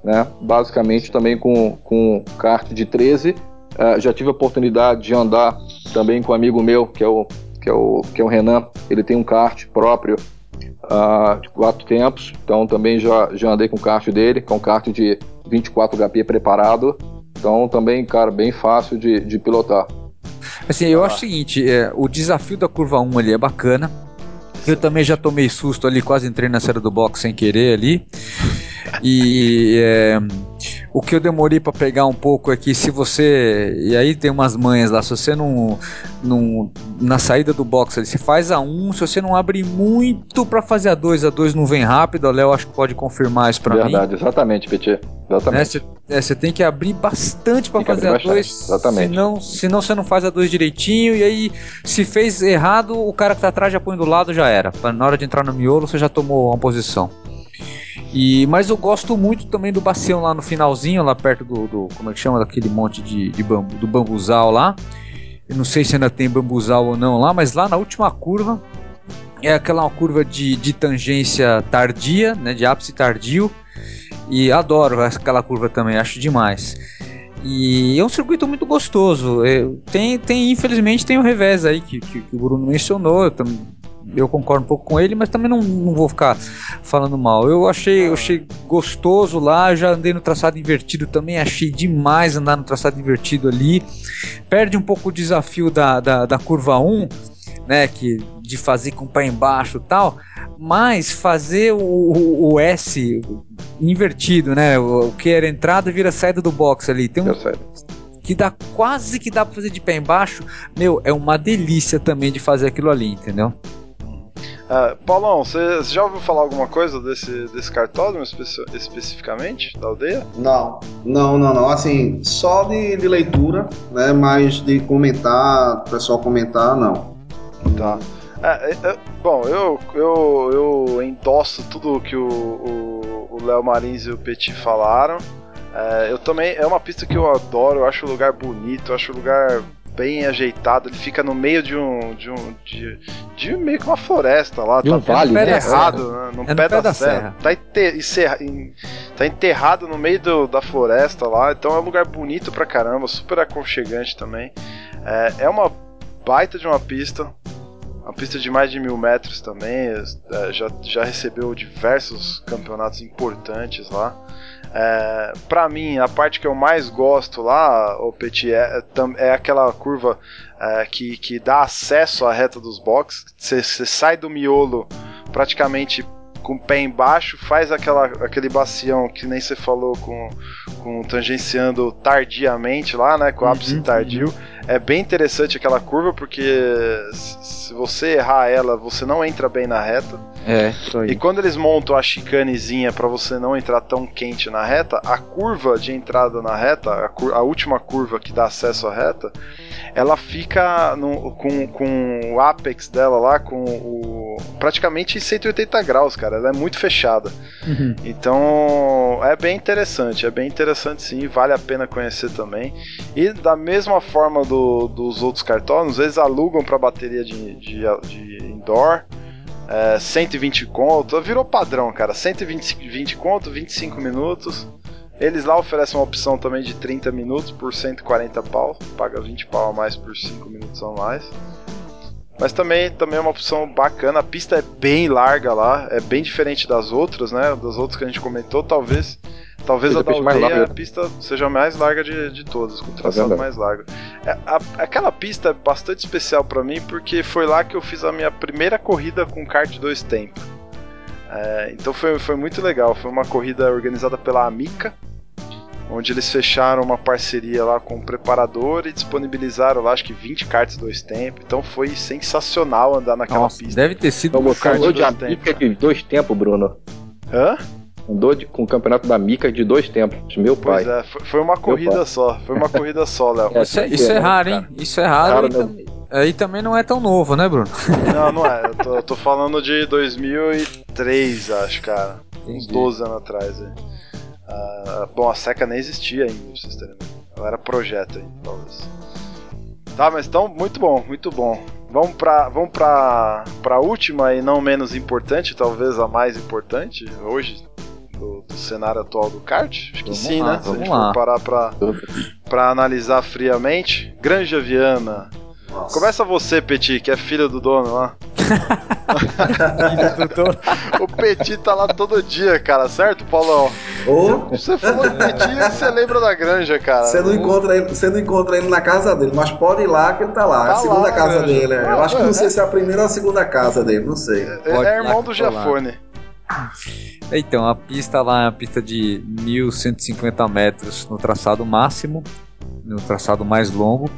né? Basicamente também com, com kart de 13 Uh, já tive a oportunidade de andar também com um amigo meu, que é o, que é o, que é o Renan. Ele tem um kart próprio uh, de quatro tempos, então também já, já andei com o kart dele, com um kart de 24 HP preparado. Então também, cara, bem fácil de, de pilotar. Assim, eu ah. acho o seguinte, é, o desafio da curva 1 ali é bacana. Eu também já tomei susto ali, quase entrei na série do box sem querer ali. E é, o, que eu demorei para pegar um pouco é que se você. E aí tem umas manhas lá, se você não. não na saída do box ali, você faz a 1, um, se você não abre muito para fazer a 2, a 2 não vem rápido, o Léo acho que pode confirmar isso pra Verdade, mim. Verdade, exatamente, Petit. Exatamente. Né? Você é, tem que abrir bastante para fazer a 2. Exatamente. Senão, senão você não faz a 2 direitinho, e aí, se fez errado, o cara que tá atrás já põe do lado, já era. Na hora de entrar no miolo, você já tomou uma posição. E, mas eu gosto muito também do bacião lá no finalzinho, lá perto do, do como é que chama, daquele monte de, de bambu, do bambuzal lá. Eu não sei se ainda tem bambuzal ou não lá, mas lá na última curva é aquela curva de, de tangência tardia, né, de ápice tardio. E adoro aquela curva também, acho demais. E é um circuito muito gostoso. tem, tem infelizmente tem o revés aí que, que, que o Bruno mencionou. Eu também eu concordo um pouco com ele, mas também não, não vou ficar falando mal. Eu achei, eu achei gostoso lá, já andei no traçado invertido também, achei demais andar no traçado invertido ali. Perde um pouco o desafio da, da, da curva 1, né, que de fazer com o pé embaixo e tal, mas fazer o, o, o, S invertido, né, o, o, que era entrada vira saída do box ali. Tem um, que dá quase que dá pra fazer de pé embaixo, meu, é uma delícia também de fazer aquilo ali, entendeu? Uh, Paulão, você já ouviu falar alguma coisa desse, desse cartódromo espe especificamente, da aldeia? Não, não, não, não. Assim, só de, de leitura, né? Mas de comentar, pessoal comentar, não. Tá. É, é, é, bom, eu, eu, eu endosso tudo que o Léo Marins e o Petit falaram. É, eu também. É uma pista que eu adoro, eu acho o lugar bonito, eu acho o lugar bem ajeitado. Ele fica no meio de um. de um. de, de meio que uma floresta lá. De tá um vale, né? enterrado, né? no, é pé, da, da serra. serra. Tá, tá enterrado no meio do, da floresta lá. Então é um lugar bonito pra caramba, super aconchegante também. É, é uma baita de uma pista. Uma pista de mais de mil metros também. É, já, já recebeu diversos campeonatos importantes lá. É, para mim, a parte que eu mais gosto lá, o Petit, é, é aquela curva é, que, que dá acesso à reta dos boxes. Você sai do miolo praticamente com o pé embaixo, faz aquela, aquele bacião que nem você falou com, com tangenciando tardiamente lá, né? Com o ápice uhum, tardio. Uhum é bem interessante aquela curva, porque se você errar ela, você não entra bem na reta. É, E quando eles montam a chicanezinha para você não entrar tão quente na reta, a curva de entrada na reta, a, cur a última curva que dá acesso à reta, ela fica no, com, com o apex dela lá, com o. praticamente 180 graus, cara. Ela é muito fechada. Uhum. Então é bem interessante, é bem interessante sim, vale a pena conhecer também. E da mesma forma do dos outros cartões, eles alugam para bateria de, de, de indoor. É, 120 conto, virou padrão, cara. 120 20 conto, 25 minutos. Eles lá oferecem uma opção também de 30 minutos por 140 pau. Paga 20 pau a mais por 5 minutos a mais. Mas também, também é uma opção bacana. A pista é bem larga lá, é bem diferente das outras, né? Das outras que a gente comentou. Talvez Talvez a da aldeia a pista seja a mais larga de, de todas, com o traçado mais largo. É, a, aquela pista é bastante especial para mim porque foi lá que eu fiz a minha primeira corrida com kart dois tempos. É, então foi, foi muito legal. Foi uma corrida organizada pela Amica, onde eles fecharam uma parceria lá com o preparador e disponibilizaram lá acho que 20 karts dois tempos. Então foi sensacional andar naquela Nossa, pista. Deve ter sido um kart de dois tempos. de dois tempos, Bruno. Hã? Andou de, com o campeonato da Mica de dois tempos, meu pai. Pois é, foi uma corrida só. Foi uma corrida só, Léo. É, isso, é, isso é raro, hein? Isso é raro. Cara, e aí também não é tão novo, né, Bruno? Não, não é. Eu tô, eu tô falando de 2003, acho, cara. Entendi. Uns 12 anos atrás. Uh, bom, a Seca nem existia ainda, pra vocês terem Ela era projeto ainda, talvez. Tá, mas então, muito bom, muito bom. Vamos pra, vamos pra, pra última e não menos importante, talvez a mais importante hoje, do, do, cenário atual do kart? Acho que vamos sim, lá, né? Se a gente lá. for parar pra, pra analisar friamente. Granja Viana. Nossa. Começa você, Petit, que é filho do dono lá. do o Petit tá lá todo dia, cara, certo, Paulão? Oh. Você falou de Petit e você lembra da granja, cara. Você não, encontra ele, você não encontra ele na casa dele, mas pode ir lá que ele tá lá. Tá é a segunda lá, casa granja. dele. É. Eu acho que não sei se é a primeira ou a segunda casa dele, não sei. É, é irmão do Giafone. Então, a pista lá é uma pista de 1150 metros no traçado máximo, no traçado mais longo.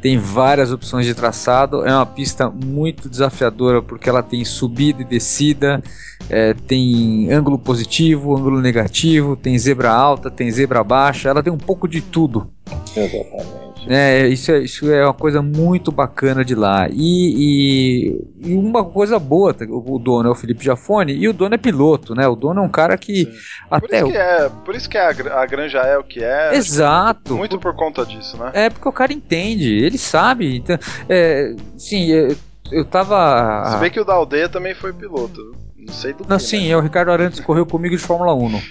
Tem várias opções de traçado. É uma pista muito desafiadora porque ela tem subida e descida, é, tem ângulo positivo, ângulo negativo, tem zebra alta, tem zebra baixa. Ela tem um pouco de tudo. Exatamente. É, isso é, isso é uma coisa muito bacana de lá. E, e, e, uma coisa boa, o dono é o Felipe Jafone, e o dono é piloto, né? O dono é um cara que. Sim. Até por, isso que é, por isso que a, a granja é o que é. Exato. Muito por conta disso, né? É, porque o cara entende, ele sabe. Então, é, sim, eu, eu tava. Se bem que o da aldeia também foi piloto. Não sei do Não, que, sim, né? é o Ricardo Arantes correu comigo de Fórmula 1.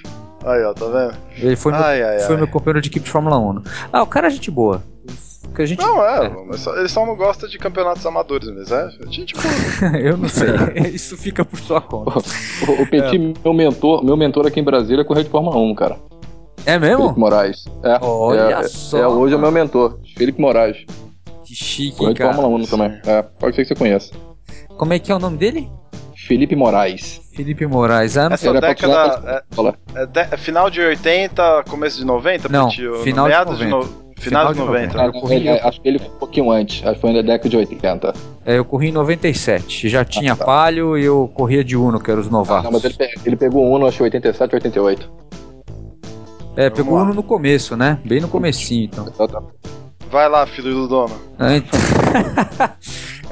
Aí, ó, tá vendo? Ele foi, ai, meu, ai, foi ai. meu companheiro de equipe de Fórmula 1. Ah, o cara é gente boa. Que a gente... Não, é, é. Só, ele só não gosta de campeonatos amadores, mas é, a gente Eu não sei, isso fica por sua conta. O, o Petit, é. meu mentor, meu mentor aqui em Brasília, é correu de Fórmula 1, cara. É mesmo? Felipe Moraes. É, Olha é, só. É, hoje é meu mentor, Felipe Moraes. Que chique, correu de Fórmula 1 também. É, pode ser que você conheça. Como é que é o nome dele? Felipe Moraes. Felipe Moraes. Ah, Essa década é, é, é, final de 80, começo de 90? Não, final de 90. De no, Final, de 90. 90. Eu corri, é, acho que ele foi um pouquinho antes, acho que foi na década de 80. É, eu corri em 97. Já tinha ah, tá. Palio e eu corria de Uno, que era os novatos. Ah, não, mas ele, ele pegou o Uno, acho que 87, 88. É, pegou o Uno no começo, né? Bem no comecinho, então. Vai lá, filho do dono. É, então,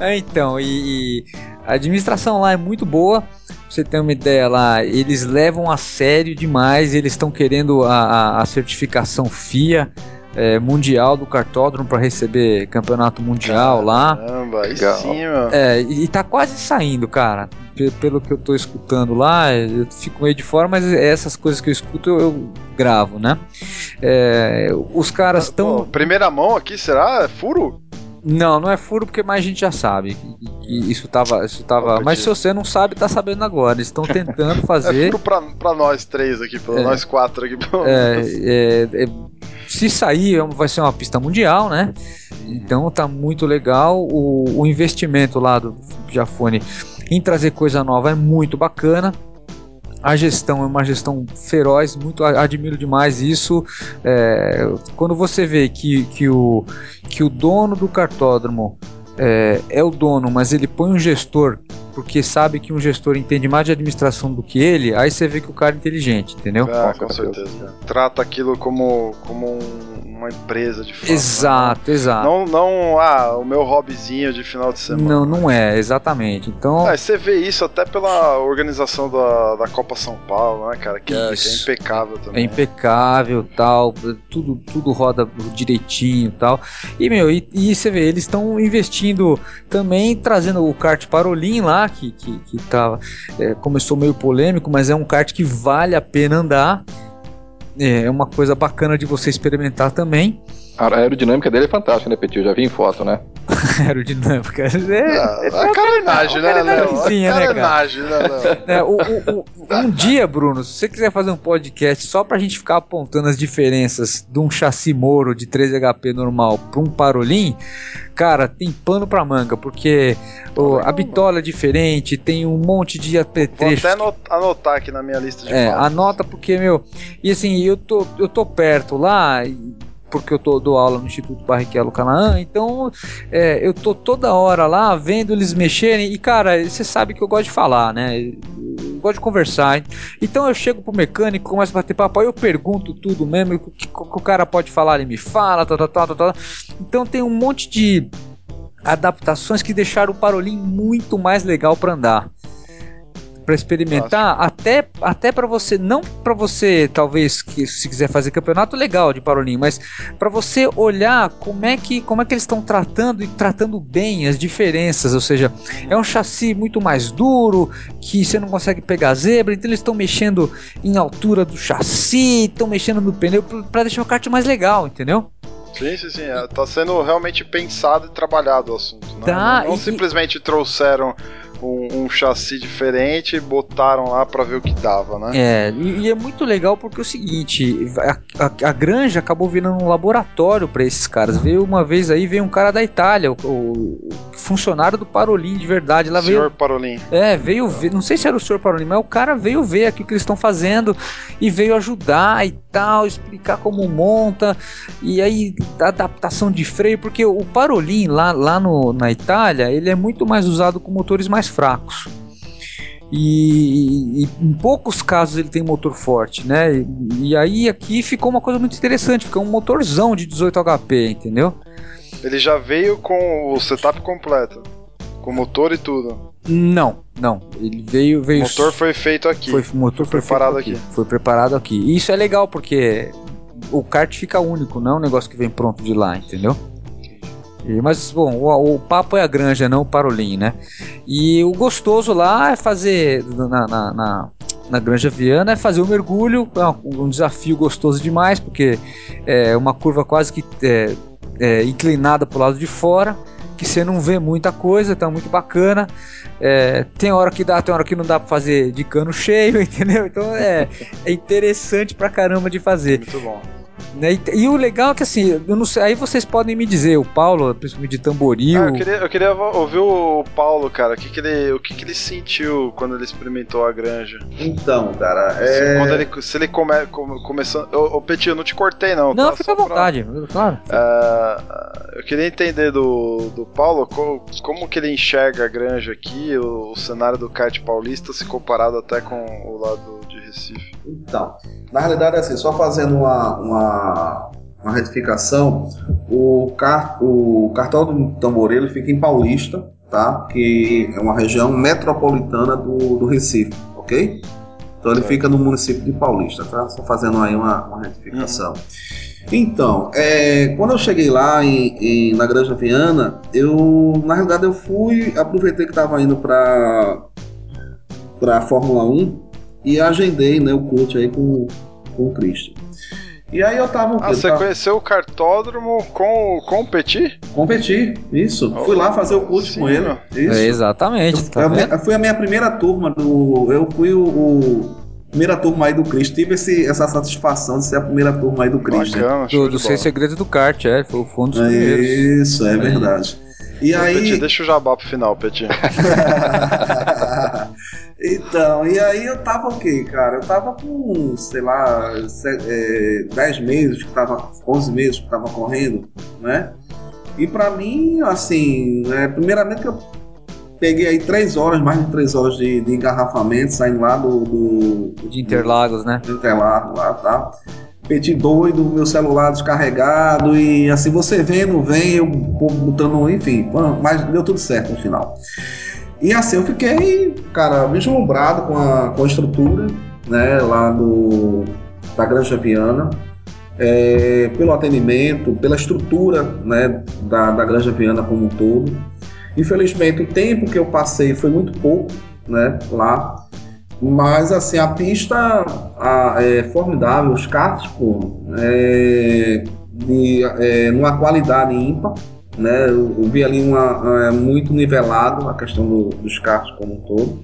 é, então e, e a administração lá é muito boa. Pra você ter uma ideia lá, eles levam a sério demais, eles estão querendo a, a, a certificação FIA é, mundial do cartódromo para receber campeonato mundial lá. Caramba, aí sim, meu. É, e, e tá quase saindo, cara. P pelo que eu tô escutando lá, eu fico meio de fora, mas essas coisas que eu escuto eu, eu gravo, né? É, os caras estão. Primeira mão aqui, será? É furo? Não, não é furo porque mais gente já sabe. E isso tava. Isso tava mas se você não sabe, tá sabendo agora. Eles estão tentando fazer. é furo pra, pra nós três aqui, pra é, nós quatro aqui. É, é, é, se sair, é vai ser uma pista mundial, né? Então tá muito legal. O, o investimento lá do Jafone em trazer coisa nova é muito bacana. A gestão é uma gestão feroz, muito admiro demais isso. É, quando você vê que, que, o, que o dono do cartódromo é, é o dono, mas ele põe um gestor porque sabe que um gestor entende mais de administração do que ele, aí você vê que o cara é inteligente, entendeu? Ah, com certeza. Trata aquilo como, como um, uma empresa de fato. Exato, né? exato. Não, não, ah, o meu hobbyzinho de final de semana. Não, não é, exatamente. Então. É, você vê isso até pela organização da, da Copa São Paulo, né, cara? Que é, que é, impecável também. É impecável, tal, tudo, tudo roda direitinho tal. E, meu, e, e você vê, eles estão investindo também, trazendo o kart Parolin lá, que, que, que tá, é, começou meio polêmico, mas é um kart que vale a pena andar. É uma coisa bacana de você experimentar também. A aerodinâmica dele é fantástica, né, Petit? Eu já vi em foto, né? aerodinâmica. É, ah, é, a carenagem, né, Léo? A carenagem, né, é, o, o, o, Um dia, Bruno, se você quiser fazer um podcast só pra gente ficar apontando as diferenças de um chassi Moro de 3 HP normal pra um Parolin, cara, tem pano pra manga, porque o, a bitola é diferente, tem um monte de apetrechos. Vou até anotar aqui na minha lista de É, anota porque, meu, e assim, eu tô, eu tô perto lá, porque eu tô, dou aula no Instituto Barrichello Canaã, então é, eu tô toda hora lá vendo eles mexerem e cara, você sabe que eu gosto de falar, né? Eu gosto de conversar. Então eu chego pro mecânico, começo a bater papo, aí eu pergunto tudo mesmo, o que, que, o cara pode falar, ele me fala, tal, tal, tal, tal. Então tem um monte de adaptações que deixaram o Parolim muito mais legal para andar para experimentar, Nossa. até até para você não para você talvez que se quiser fazer campeonato legal de Parolim, mas para você olhar como é que como é que eles estão tratando e tratando bem as diferenças, ou seja, é um chassi muito mais duro que você não consegue pegar zebra, então eles estão mexendo em altura do chassi, estão mexendo no pneu para deixar o kart mais legal, entendeu? Sim, sim, sim. É, tá sendo realmente pensado e trabalhado o assunto. Né? Tá, não, não e... simplesmente trouxeram um, um chassi diferente e botaram lá para ver o que dava, né? É, e, e, é muito legal porque é o seguinte, a, a, a granja acabou virando um laboratório para esses caras. Veio uma vez aí, veio um cara da Itália, o, o funcionário do Parolim de verdade. Ela senhor veio, Parolim. É, veio ver, não sei se era o senhor Parolim, mas o cara veio ver aqui o que eles estão fazendo e veio ajudar e tal, explicar como monta, e aí adaptação de freio, porque o Parolim lá, lá no, na Itália, ele é muito mais usado com motores mais fracos. E, e, em poucos casos ele tem motor forte, né? E, e, aí aqui ficou uma coisa muito interessante, ficou um motorzão de 18 HP, entendeu? Ele já veio com o setup completo, com motor e tudo. Não, não. Ele veio, veio. O motor foi feito aqui. Foi, o motor foi, foi preparado aqui. aqui. Foi preparado aqui. E isso é legal porque o kart fica único, não é um negócio que vem pronto de lá, entendeu? Mas, bom, o, o, papo é a granja, não o parolim, né? E o gostoso lá é fazer, na, na, na, na Granja Viana, é fazer o um mergulho, é um desafio gostoso demais, porque é uma curva quase que é, é, inclinada para o lado de fora, que você não vê muita coisa, tá muito bacana. É, tem hora que dá, tem hora que não dá para fazer de cano cheio, entendeu? Então é, é interessante pra caramba de fazer. Muito bom. Né? E, e, o legal é que assim, eu não sei, aí vocês podem me dizer, o Paulo, principalmente de tamboril. Ah, eu, queria, eu queria ouvir o Paulo, cara, o que, que, ele, o que, que ele sentiu quando ele experimentou a granja. Então, cara, é. Quando ele, se ele come, come, começou. Ô, ô Petit, eu não te cortei, não. Não, tá? fica à vontade, pra... claro. Uh, eu queria entender do, do Paulo como, como que ele enxerga a granja aqui, o, o cenário do kart paulista, se comparado até com o lado Recife. Então, na realidade, é assim, só fazendo uma, uma, uma retificação, o, car, o cartão do Tamborelo fica em Paulista, tá? Que é uma região metropolitana do, do Recife, ok? Então ele fica no município de Paulista, tá? Só fazendo aí uma, uma retificação. Uhum. Então, é, quando eu cheguei lá em, em, na Granja Viana, eu, na realidade, eu fui, aproveitei que estava indo para para Fórmula 1 e agendei né, o coach aí com, com o Christian. E aí eu tava. Ah, você tava... conheceu o cartódromo com, com o Petit? Com o Petit, isso. Oh, Fui lá fazer o curso com ele. Isso. É, exatamente. Eu, tá foi a minha primeira turma do. Eu fui o, o primeira turma aí do Cristo. Tive esse, essa satisfação de ser a primeira turma aí do Cristo. Bacana, do, do Seis Segredos do Kart, é. Foi, foi um dos é primeiros. Isso, é, é. verdade. E aí... Petit, deixa o jabá pro final, Petit. então, e aí eu tava o quê, cara? Eu tava com, sei lá, é, 10 meses, que tava, 11 meses que tava correndo, né? E pra mim, assim, é, primeiramente eu peguei aí 3 horas, mais de 3 horas de, de engarrafamento, saindo lá do, do De Interlagos, do, né? De Interlagos lá, tá? Petit doido, meu celular descarregado e assim você vendo, vem, eu botando, enfim, mas deu tudo certo no final. E assim eu fiquei, cara, vislumbrado com a, com a estrutura, né, lá do, da Granja Viana, é, pelo atendimento, pela estrutura, né, da, da Granja Viana como um todo. Infelizmente o tempo que eu passei foi muito pouco, né, lá. Mas assim, a pista a, é formidável, os carros, pô, é, de, é, numa qualidade ímpar. Né? Eu, eu vi ali uma, é, muito nivelado a questão do, dos carros como um todo.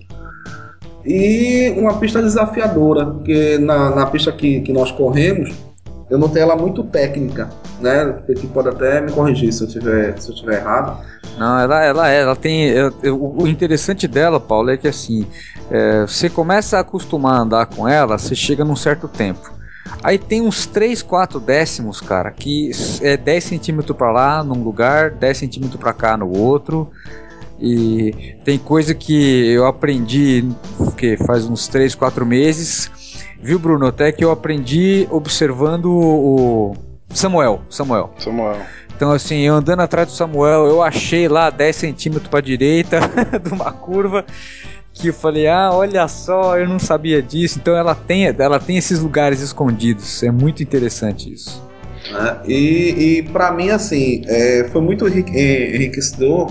E uma pista desafiadora, porque na, na pista que, que nós corremos, eu notei ela muito técnica, né? Que pode até me corrigir se eu tiver, se eu tiver errado. Não, ela, ela é, ela tem. Eu, eu, o interessante dela, Paulo, é que assim, é, você começa a acostumar a andar com ela, você chega num certo tempo. Aí tem uns 3, 4 décimos, cara, que é 10 centímetros para lá num lugar, 10 centímetros para cá no outro. E tem coisa que eu aprendi que faz uns 3, 4 meses Viu, Bruno? Até que eu aprendi observando o Samuel. Samuel. Samuel. Então, assim, eu andando atrás do Samuel, eu achei lá 10 centímetros para direita de uma curva que eu falei, ah, olha só, eu não sabia disso. Então ela tem, ela tem esses lugares escondidos. É muito interessante isso. É, e, e para mim, assim, é, foi muito enriquecedor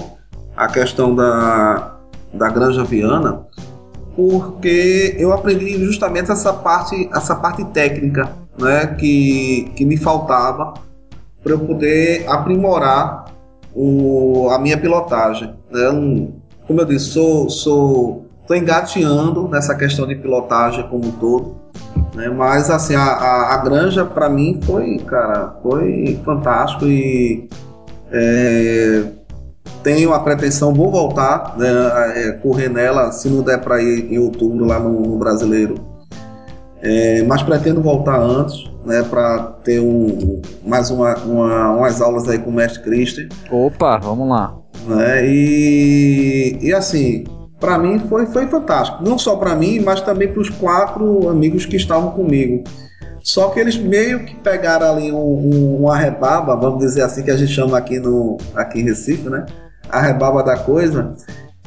a questão da, da Granja Viana, porque eu aprendi justamente essa parte, essa parte técnica, né, que, que me faltava para eu poder aprimorar o, a minha pilotagem. Né? Um, como eu disse, sou, sou tô engateando nessa questão de pilotagem como um todo, né? Mas assim a, a, a granja para mim foi, cara, foi fantástico e é, tenho a pretensão, vou voltar, né, é, correr nela, se não der para ir em outubro lá no, no Brasileiro. É, mas pretendo voltar antes, né, para ter um, mais uma, uma, umas aulas aí com o Mestre Christian. Opa, vamos lá. Né, e, e assim, para mim foi, foi fantástico. Não só para mim, mas também para os quatro amigos que estavam comigo. Só que eles meio que pegaram ali um, um, uma rebaba, vamos dizer assim, que a gente chama aqui, no, aqui em Recife, né? A rebaba da coisa.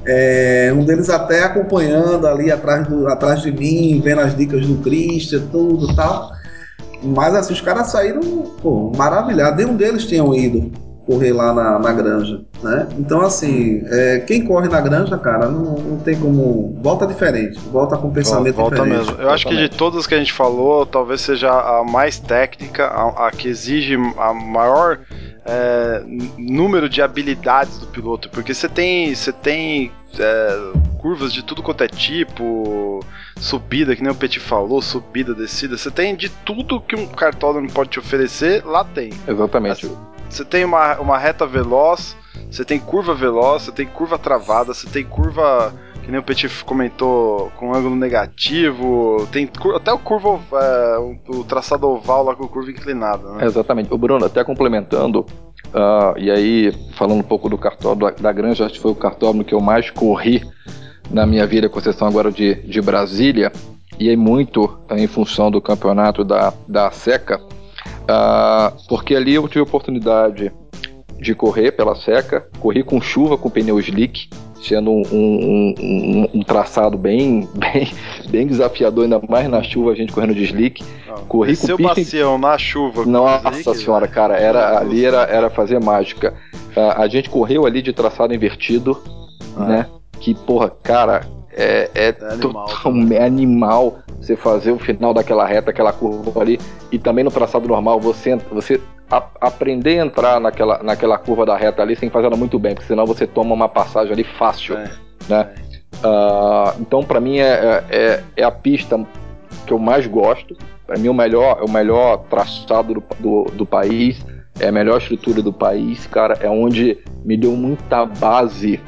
É, um deles até acompanhando ali atrás, do, atrás de mim, vendo as dicas do Christian, tudo tal. Mas assim, os caras saíram pô, maravilhados. Nenhum deles tinham ido correr lá na, na granja, né? Então, assim, é, quem corre na granja, cara, não, não tem como... Volta diferente, volta com pensamento volta diferente. Volta mesmo. Eu acho que de todas que a gente falou, talvez seja a mais técnica, a, a que exige a maior é, número de habilidades do piloto, porque você tem, você tem é, curvas de tudo quanto é tipo, subida, que nem o Petit falou, subida, descida, você tem de tudo que um cartódromo pode te oferecer, lá tem. Exatamente. Você tem uma, uma reta veloz, você tem curva veloz, você tem curva travada, você tem curva que nem o Petit comentou, com ângulo negativo, tem até o curva, é, o traçado oval lá com curva inclinada, né? Exatamente. O Bruno, até complementando, uh, e aí falando um pouco do cartódromo da, da Granja, acho que foi o cartódromo que eu mais corri na minha vida, com exceção agora de, de Brasília, e aí muito em função do campeonato da, da SECA, Uh, porque ali eu tive a oportunidade de correr pela seca, corri com chuva com pneu slick, sendo um, um, um, um, traçado bem, bem, bem desafiador, ainda mais na chuva, a gente correndo de slick. Não, corri com pista bacião na chuva. Nossa slick, senhora, né? cara, era, ali era, era fazer mágica. Uh, a gente correu ali de traçado invertido, ah. né? Que, porra, cara, é, é, é animal, é animal você fazer o final daquela reta, aquela curva ali, e também no traçado normal, você, você a, aprender a entrar naquela, naquela curva da reta ali sem fazer ela muito bem, porque senão você toma uma passagem ali fácil, é, né? É. Uh, então, para mim, é, é, é, a pista que eu mais gosto. Para mim, o melhor, o melhor traçado do, do, do país, é a melhor estrutura do país, cara. É onde me deu muita base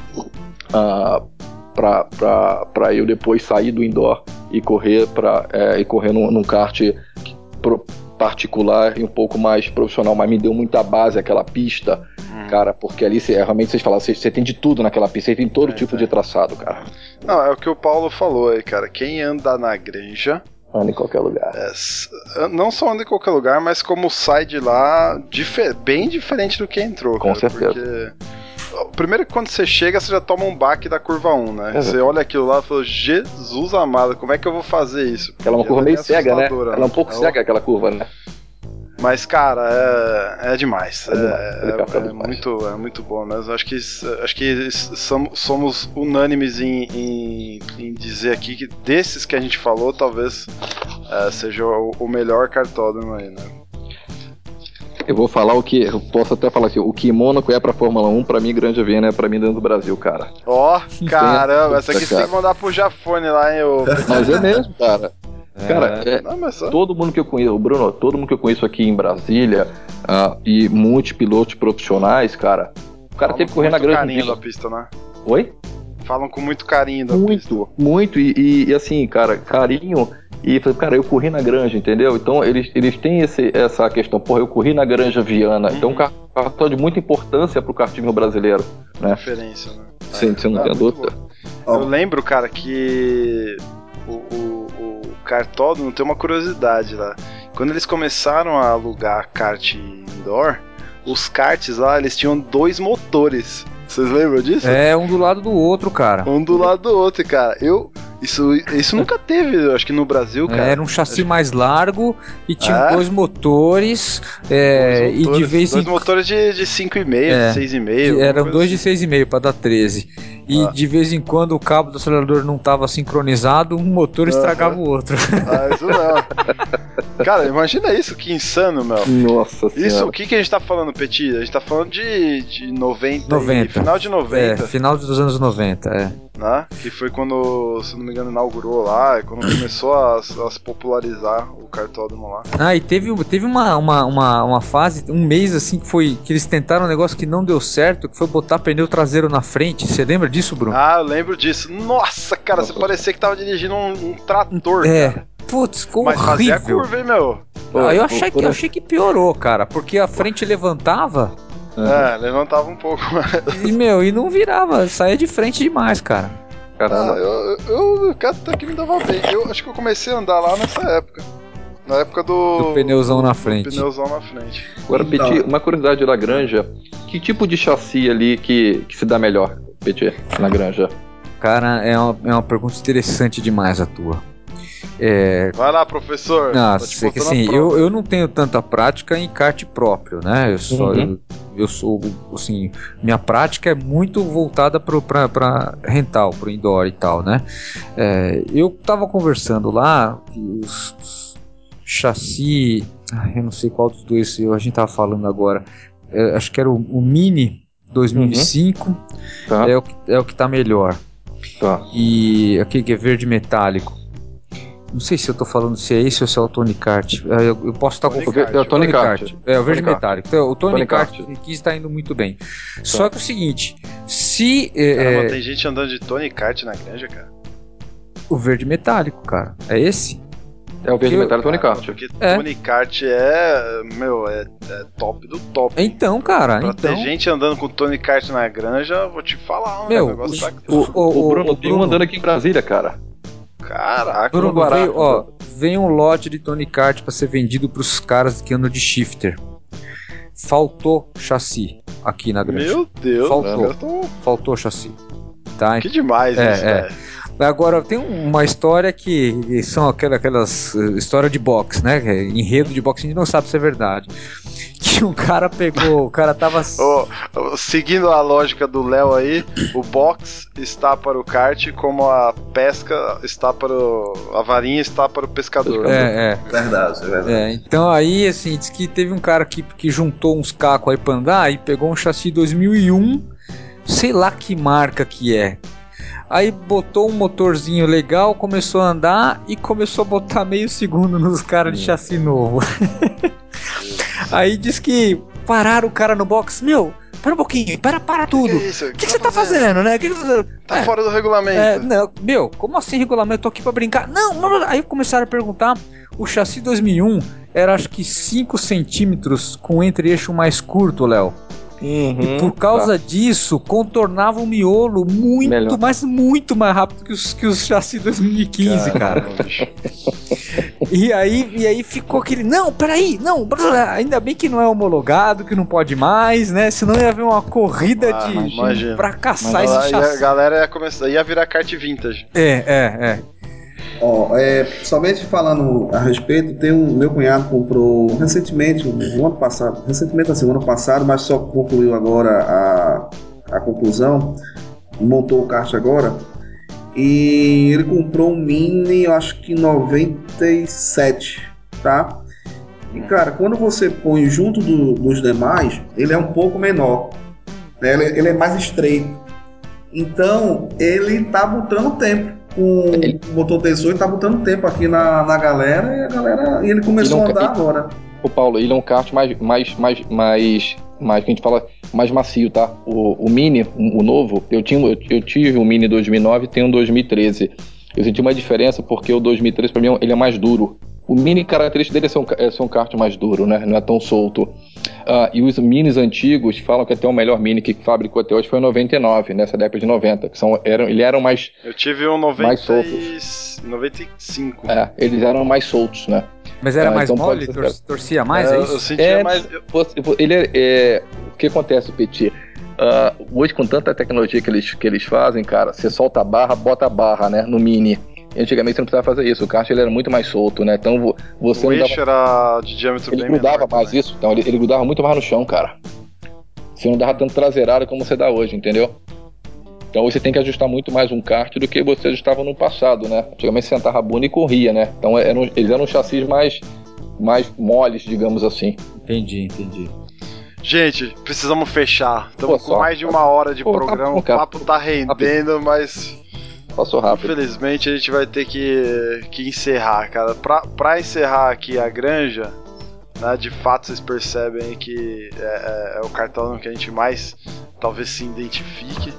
uh, para eu depois sair do indoor e correr para é, e correr num, num kart pro, particular e um pouco mais profissional, mas me deu muita base aquela pista, hum. cara, porque ali cê, realmente vocês falam, você, você tem de tudo naquela pista, você tem todo é, tipo é. de traçado, cara. Não, é o que o Paulo falou aí, cara. Quem anda na granja anda em qualquer lugar. É, não só anda em qualquer lugar, mas como sai de lá difer bem diferente do que entrou. Com cara, certeza. Porque Primeiro que quando você chega, você já toma um baque da curva 1, né? Você olha aquilo lá e fala, Jesus amado, como é que eu vou fazer isso? Ela é uma curva meio cega, né? Ela é um pouco Ela... cega aquela curva, né? Mas, cara, é, é demais. É, é, é, é muito, é muito bom mesmo. Acho que, acho que somos unânimes em, em, em, dizer aqui que desses que a gente falou, talvez é, seja o, o melhor cartódromo aí, né? Eu vou falar o que. Eu posso até falar assim: o que Mônaco é pra Fórmula 1, pra mim, Grande Viena é pra mim dentro do Brasil, cara. Ó, oh, caramba, essa aqui você tem que mandar pro Jafone lá, hein, ô. Mas é mesmo, cara. É. Cara, é, Não, só... todo mundo que eu conheço, Bruno, todo mundo que eu conheço aqui em Brasília uh, e muitos pilotos profissionais, cara, o cara teve que correr na grande. carinho da pista, né? Oi? Falam com muito carinho da muito, pista. Muito, muito. E, e, assim, cara, carinho e falei, cara, eu corri na granja, entendeu? Então eles, eles têm esse, essa questão, porra, eu corri na granja Viana. Uhum. Então um cartão de muita importância pro kartismo brasileiro, né? Referência, né? Sim, você não ah, tem dúvida. Eu lembro, cara, que o, o, o cartódromo tem uma curiosidade lá. Quando eles começaram a alugar kart indoor, os karts lá, eles tinham dois motores. Vocês lembram disso? É, um do lado do outro, cara. Um do lado do outro, cara. Eu, isso, isso nunca teve, acho que no Brasil, cara. Era um chassi mais largo e tinha é? dois motores. É, dois motores, e de vez dois em... motores de 5,5, é, 6,5. Eram dois assim. de 6,5 para dar 13. E ah. de vez em quando o cabo do acelerador não estava sincronizado, um motor uhum. estragava o outro. Ah, isso não. cara, imagina isso, que insano, meu. Nossa senhora. Isso, o que, que a gente tá falando, Petit? A gente tá falando de, de 90, 90. final de 90. É, final dos anos 90, é. Né? Que foi quando, se não me engano, inaugurou lá, quando começou a, a se popularizar o cartódromo lá. Ah, e teve, teve uma, uma, uma, uma, fase, um mês assim, que foi que eles tentaram um negócio que não deu certo, que foi botar pneu traseiro na frente. Você lembra disso, Bruno? Ah, eu lembro disso. Nossa, cara, Nossa. você parecia que tava dirigindo um, um trator. É. Cara. Putz, ficou Mas horrível. Mas curva, hein, meu? Ah, eu achei, que, eu achei que piorou, cara, porque a frente levantava é, levantava um pouco mais. E, meu, e não virava, saía de frente demais, cara. Caramba. Ah, eu, eu, eu até que me dava bem. Eu acho que eu comecei a andar lá nessa época. Na época do. Do pneuzão na frente. pneuzão na frente. Agora, então. Petit, uma curiosidade da granja. Que tipo de chassi ali que, que se dá melhor, Petit, na granja? Cara, é uma, é uma pergunta interessante demais a tua. É... Vai lá, professor. Não, tá que, assim, eu, eu não tenho tanta prática em kart próprio, né? Eu só, uhum. eu, eu, sou, assim, minha prática é muito voltada para rental, para indoor e tal, né? É, eu tava conversando lá, os, os chassi, eu não sei qual dos dois a gente tava falando agora, é, acho que era o, o Mini 2005, uhum. tá. é, o, é o que tá melhor. Tá. E aquele que é verde metálico. Não sei se eu tô falando se é esse ou se é o Tony Kart. É, eu, eu posso estar com É o Tony, Kart. É, o verde metálico. Então, o Tony, Tony Kart, aqui está indo muito bem. Só que é o seguinte, se... É, Caramba, é, tem gente andando de Tony Kart na granja, cara. O verde metálico, cara. É esse? É o verde metálico Tony Kart. Porque é. Tony Kart é, meu, é, é, top do top. Então, cara, pra então... ter gente andando com Tony Kart na granja, vou te falar, meu, o, negócio tá... o, o, o, Bruno, tem um andando aqui em Brasília, cara. Caraca, Bruno, barato, veio, ó, vem um lote de Tony Kart para ser vendido para os caras que andam de shifter. Faltou chassi aqui na grande. Meu Deus, faltou. Tô... Faltou chassi. Tá? Que demais é, isso, é. Agora, tem uma história que são aquelas, aquelas eh, história de boxe, né? É enredo de boxe, a gente não sabe se é verdade. Que um cara pegou, o cara tava. Oh, seguindo a lógica do Léo aí, o boxe está para o kart como a pesca está para o. a varinha está para o pescador. É, é. Verdade, é verdade. É, então aí, assim, diz que teve um cara que, que juntou uns cacos aí pra andar e pegou um chassi 2001, sei lá que marca que é. Aí botou um motorzinho legal, começou a andar e começou a botar meio segundo nos caras de chassi novo. Aí diz que pararam o cara no box, meu, Pera um pouquinho, para, para tudo. O que, que, que, que, você tá fazendo, fazendo né? Que que você... Tá é, fora do regulamento. É, não, meu, como assim regulamento? Eu tô aqui pra brincar. Não, aí começaram a perguntar. O chassi 2001 era acho que 5 centímetros com entre-eixo mais curto, Léo. Uhum, e por causa tá. disso, contornava o miolo muito, Melhor. mas muito mais rápido que os, que os chassi 2015, cara. e, aí, e aí ficou aquele. Não, peraí, não, ainda bem que não é homologado, que não pode mais, né? Senão ia haver uma corrida ah, de, de pra caçar esse chassi. a galera ia, começar, ia virar kart vintage. É, é, é. Ó, é, somente falando a respeito, tem um meu cunhado comprou recentemente, no ano passado, recentemente assim, ano passado, mas só concluiu agora a, a conclusão, montou o kart agora. E ele comprou um Mini, eu acho que 97, tá? E cara, quando você põe junto do, dos demais, ele é um pouco menor. Né? Ele, ele é mais estreito. Então, ele tá botando tempo com o motor 18 tá botando tempo aqui na, na galera e a galera. E ele começou ele a andar ele, agora. O Paulo, ele é um kart mais, mais, mais, mais, mais que a gente fala, mais macio, tá? O, o Mini, o novo, eu, tinha, eu, eu tive um Mini 2009 e tenho um 2013. Eu senti uma diferença porque o 2013 para mim ele é mais duro. O mini característica dele é ser, um, é ser um kart mais duro, né? Não é tão solto. Uh, e os minis antigos falam que até o melhor mini que fabricou até hoje foi o 99, nessa década de 90. Que são, eram, eles eram mais. Eu tive um 90 mais soltos. 95. É, eles eram mais soltos, né? Mas era uh, mais então mole? Tor torcia mais? É, é isso? Eu sentia é, mais. Ele é, é, o que acontece, Petit? Uh, hoje, com tanta tecnologia que eles, que eles fazem, cara, você solta a barra, bota a barra, né? No mini. Antigamente você não precisava fazer isso, o kart ele era muito mais solto, né? Então você o eixo dava... era de diâmetro ele bem grudava mais isso, então ele, ele grudava muito mais no chão, cara. Você não dava tanto traseirada como você dá hoje, entendeu? Então você tem que ajustar muito mais um kart do que você ajustava no passado, né? Antigamente você sentava a bunda e corria, né? Então eram, eles eram chassis mais, mais moles, digamos assim. Entendi, entendi. Gente, precisamos fechar. Estamos com mais de uma hora de Pô, tá programa. Tá o papo tá rendendo, mas Passou rápido. Infelizmente a gente vai ter que, que encerrar, cara. Pra, pra encerrar aqui a granja, né, de fato vocês percebem que é, é, é o cartão que a gente mais talvez se identifique.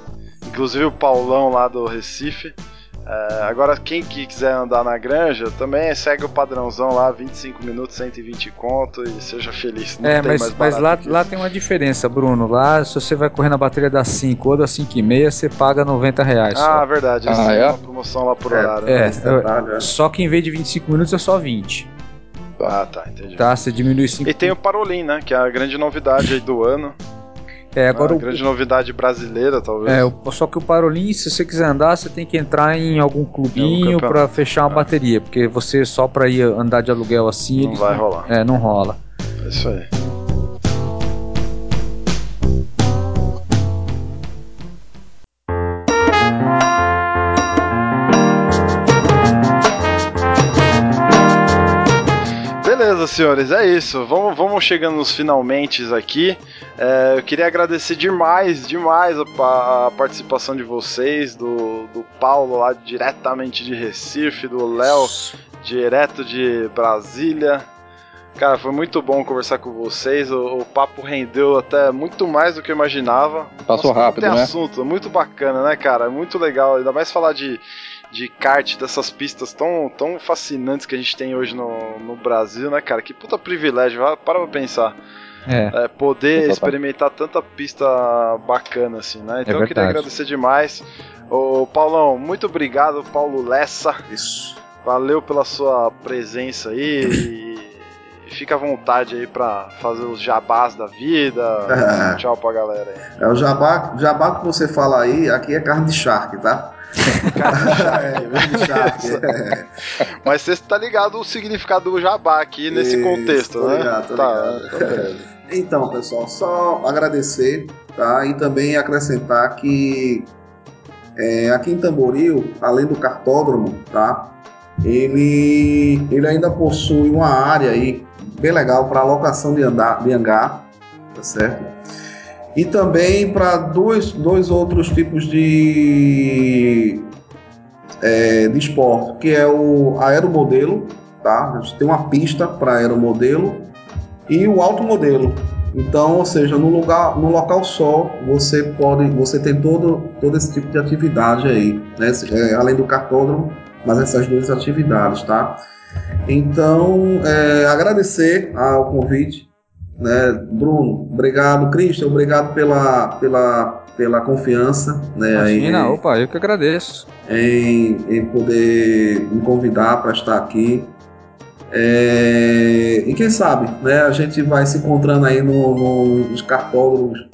Inclusive o Paulão lá do Recife. É, agora, quem que quiser andar na granja, também segue o padrãozão lá, 25 minutos, 120 conto e seja feliz. Não é, mas, mas lá, lá tem uma diferença, Bruno. Lá, se você vai correr na bateria das 5 ou das 5 e meia, você paga 90 reais. Ah, só. verdade. Ah, é? uma promoção lá por é, horário. É, né? é, só que em vez de 25 minutos é só 20. Ah, tá, entendi. Tá, você diminui 5 E tem o Parolim, né? Que é a grande novidade aí do ano. É, agora a o... grande novidade brasileira, talvez. É, só que o Parolim, se você quiser andar, você tem que entrar em algum clubinho para fechar uma é. bateria, porque você só para ir andar de aluguel assim, não vai rolar. É, não rola. É isso aí. Senhores, é isso. Vamos, vamos chegando nos finalmente aqui. É, eu queria agradecer demais, demais a, a, participação de vocês, do, do Paulo lá diretamente de Recife, do Léo direto de Brasília. Cara, foi muito bom conversar com vocês. O, o, papo rendeu até muito mais do que eu imaginava. Passou Nossa, rápido, tem né? assunto, muito bacana, né, cara? Muito legal. Ainda mais falar de de kart, dessas pistas tão, tão fascinantes que a gente tem hoje no, no Brasil, né, cara? Que puta privilégio, para pra pensar. É. É, poder experimentar tanta pista bacana assim, né? É então é eu queria agradecer demais. Ô, Paulão, muito obrigado, Paulo Lessa. Isso. Valeu pela sua presença aí e fica à vontade aí para fazer os jabás da vida. É. Tchau pra galera aí. É o jabá, jabá que você fala aí, aqui é carne de charque, tá? é, Mas você está ligado o significado do jabá aqui nesse Isso, contexto, tô né? Ligado, tô tá, ligado. então, pessoal, só agradecer, tá? E também acrescentar que é, aqui em Tamboril, além do cartódromo, tá? Ele, ele ainda possui uma área aí bem legal para alocação de, andar, de hangar, tá certo? E também para dois, dois outros tipos de, é, de esporte, que é o aeromodelo, tá? A gente tem uma pista para aeromodelo e o automodelo. Então, ou seja, no lugar, no local só, você pode, você tem todo, todo esse tipo de atividade aí, né? É, além do cartódromo, mas essas duas atividades, tá? Então, é, agradecer ao convite né? Bruno, obrigado. Christian, obrigado pela, pela, pela confiança. Né, Imagina, em, opa, eu que agradeço. Em, em poder me convidar para estar aqui. É, e quem sabe, né, a gente vai se encontrando aí no, no, nos cartódromos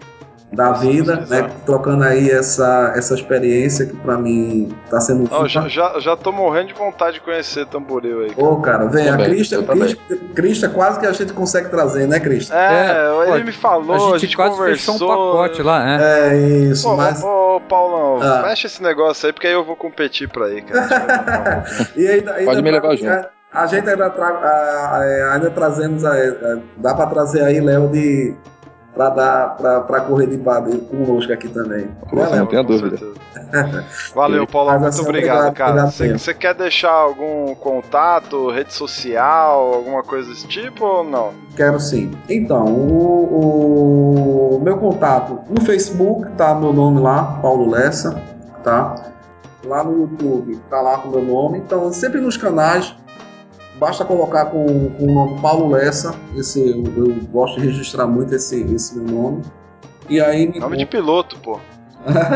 da vida, né? Trocando aí essa, essa experiência que para mim tá sendo. Não, já, já, já tô morrendo de vontade de conhecer Tamboril aí. Ô, cara, vem, a Crista, Crista, Crista quase que a gente consegue trazer, né, Crista? É, é ele me falou, a gente, a gente quase conversou. um pacote lá, né? É, isso, pô, mas. Ô, Paulão, ah. fecha esse negócio aí, porque aí eu vou competir pra aí, cara. e ainda, ainda Pode me levar junto. A gente ainda, tra é, ainda trazemos, dá pra trazer aí, Léo, de para dar para correr de base conosco aqui também. Nossa, não tenha dúvida. Valeu, Paulo, muito assim, obrigado, cara. Você quer deixar algum contato, rede social, alguma coisa desse tipo ou não? Quero sim. Então, o, o meu contato no Facebook tá meu nome lá, Paulo Lessa, tá? Lá no YouTube tá lá com meu nome. Então, sempre nos canais Basta colocar com, com o nome Paulo Lessa, esse, eu, eu, gosto de registrar muito esse, esse meu nome. E aí. Nome de piloto, pô.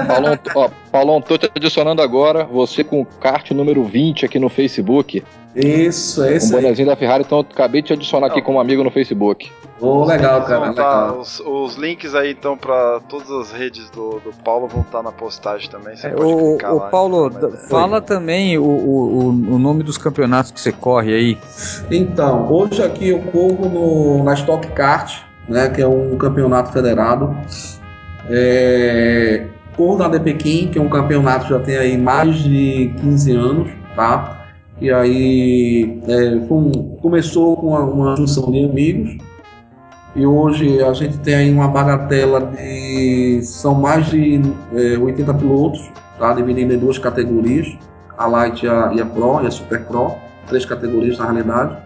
Paulão, ó, Paulão, tô te adicionando agora, você com o kart número 20 aqui no Facebook. Isso, é isso. Um bonezinho da Ferrari, então eu acabei de te adicionar Não. aqui como amigo no Facebook. Oh, legal, cara. Legal. Os, os, links aí, então, para todas as redes do, do Paulo vão estar na postagem também. Você é, pode o, clicar o lá. Paulo, fala também o, o, o nome dos campeonatos que você corre aí. Então, hoje aqui eu corro no, na Stock Kart, né, que é um campeonato federado. É, corro na The Pequim, que é um campeonato que já tem aí mais de 15 anos, tá? E aí é, começou com uma, uma junção de amigos e hoje a gente tem aí uma bagatela de. são mais de é, 80 pilotos, tá? dividido em duas categorias, a Light e a, e a Pro, e a Super Pro, três categorias na realidade.